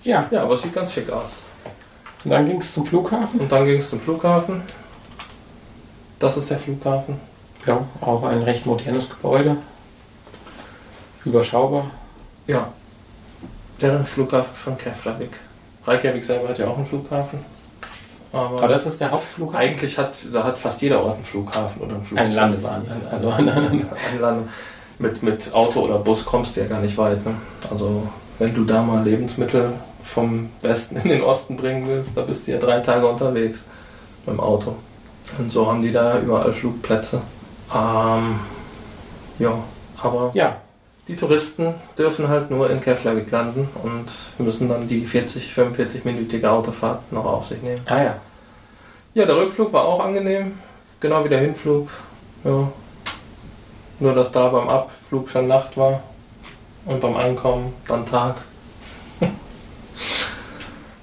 Ja. Ja, aber es sieht ganz schick aus. Und dann ging es zum Flughafen? Und dann ging es zum Flughafen. Das ist der Flughafen. Ja, auch ein recht modernes Gebäude. Überschaubar. Ja. Der Flughafen von Keflavik. Reykjavik selber hat ja auch einen Flughafen. Aber, Aber das ist der Hauptflughafen? Eigentlich hat, da hat fast jeder Ort einen Flughafen oder einen Flughafen. Ein, also ein, ein, ein Land. Mit, mit Auto oder Bus kommst du ja gar nicht weit. Ne? Also wenn du da mal Lebensmittel vom Westen in den Osten bringen willst, da bist du ja drei Tage unterwegs mit dem Auto. Und so haben die da überall Flugplätze. Ähm, ja, aber ja. die Touristen dürfen halt nur in Keflavik landen und müssen dann die 40, 45-minütige Autofahrt noch auf sich nehmen. Ah ja. Ja, der Rückflug war auch angenehm, genau wie der Hinflug. Ja. Nur dass da beim Abflug schon Nacht war und beim Ankommen dann Tag.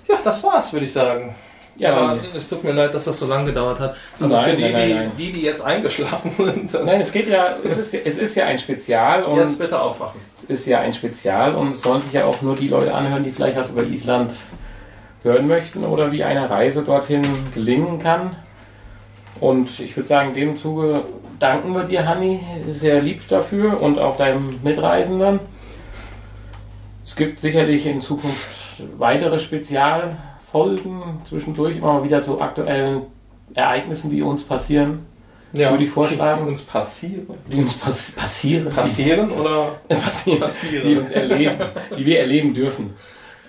Ja, das war's, würde ich sagen. Ja, dann- es tut mir leid, dass das so lange gedauert hat. Also Nein, für die, nein, nein, die, die, die jetzt eingeschlafen sind, Nein, es geht ja, es ist, es ist ja ein Spezial und jetzt bitte aufwachen. es ist ja ein Spezial und es sollen sich ja auch nur die Leute anhören, die vielleicht was über Island hören möchten oder wie eine Reise dorthin gelingen kann. Und ich würde sagen, in dem Zuge danken wir dir, Hanni, sehr lieb dafür und auch deinem Mitreisenden. Es gibt sicherlich in Zukunft weitere Spezialfolgen, zwischendurch immer mal wieder zu aktuellen Ereignissen, die uns passieren, Ja, Würde ich vorschlagen. Die uns passieren. die uns pass passieren. Passieren oder passieren, passieren? die uns erleben, die wir erleben dürfen.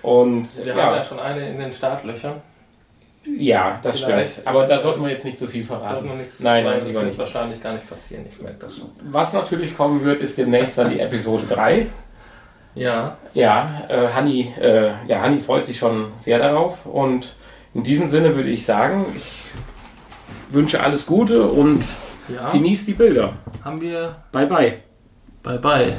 Und Wir haben ja ja, schon eine in den Startlöchern. ja, das Vielleicht. stimmt. Aber da sollten wir jetzt nicht zu viel Das verraten. nichts Nein, nein, das wird nicht. wahrscheinlich gar nicht passieren. Ich merke das schon. Was natürlich kommen wird, ist demnächst dann die Episode 3. Ja, Ja, äh, Hanni, äh, ja, Hanni freut sich schon sehr darauf. Und in diesem Sinne würde ich sagen, ich wünsche alles Gute und ja. genießt die Bilder. Haben wir Bye bye. Bye bye.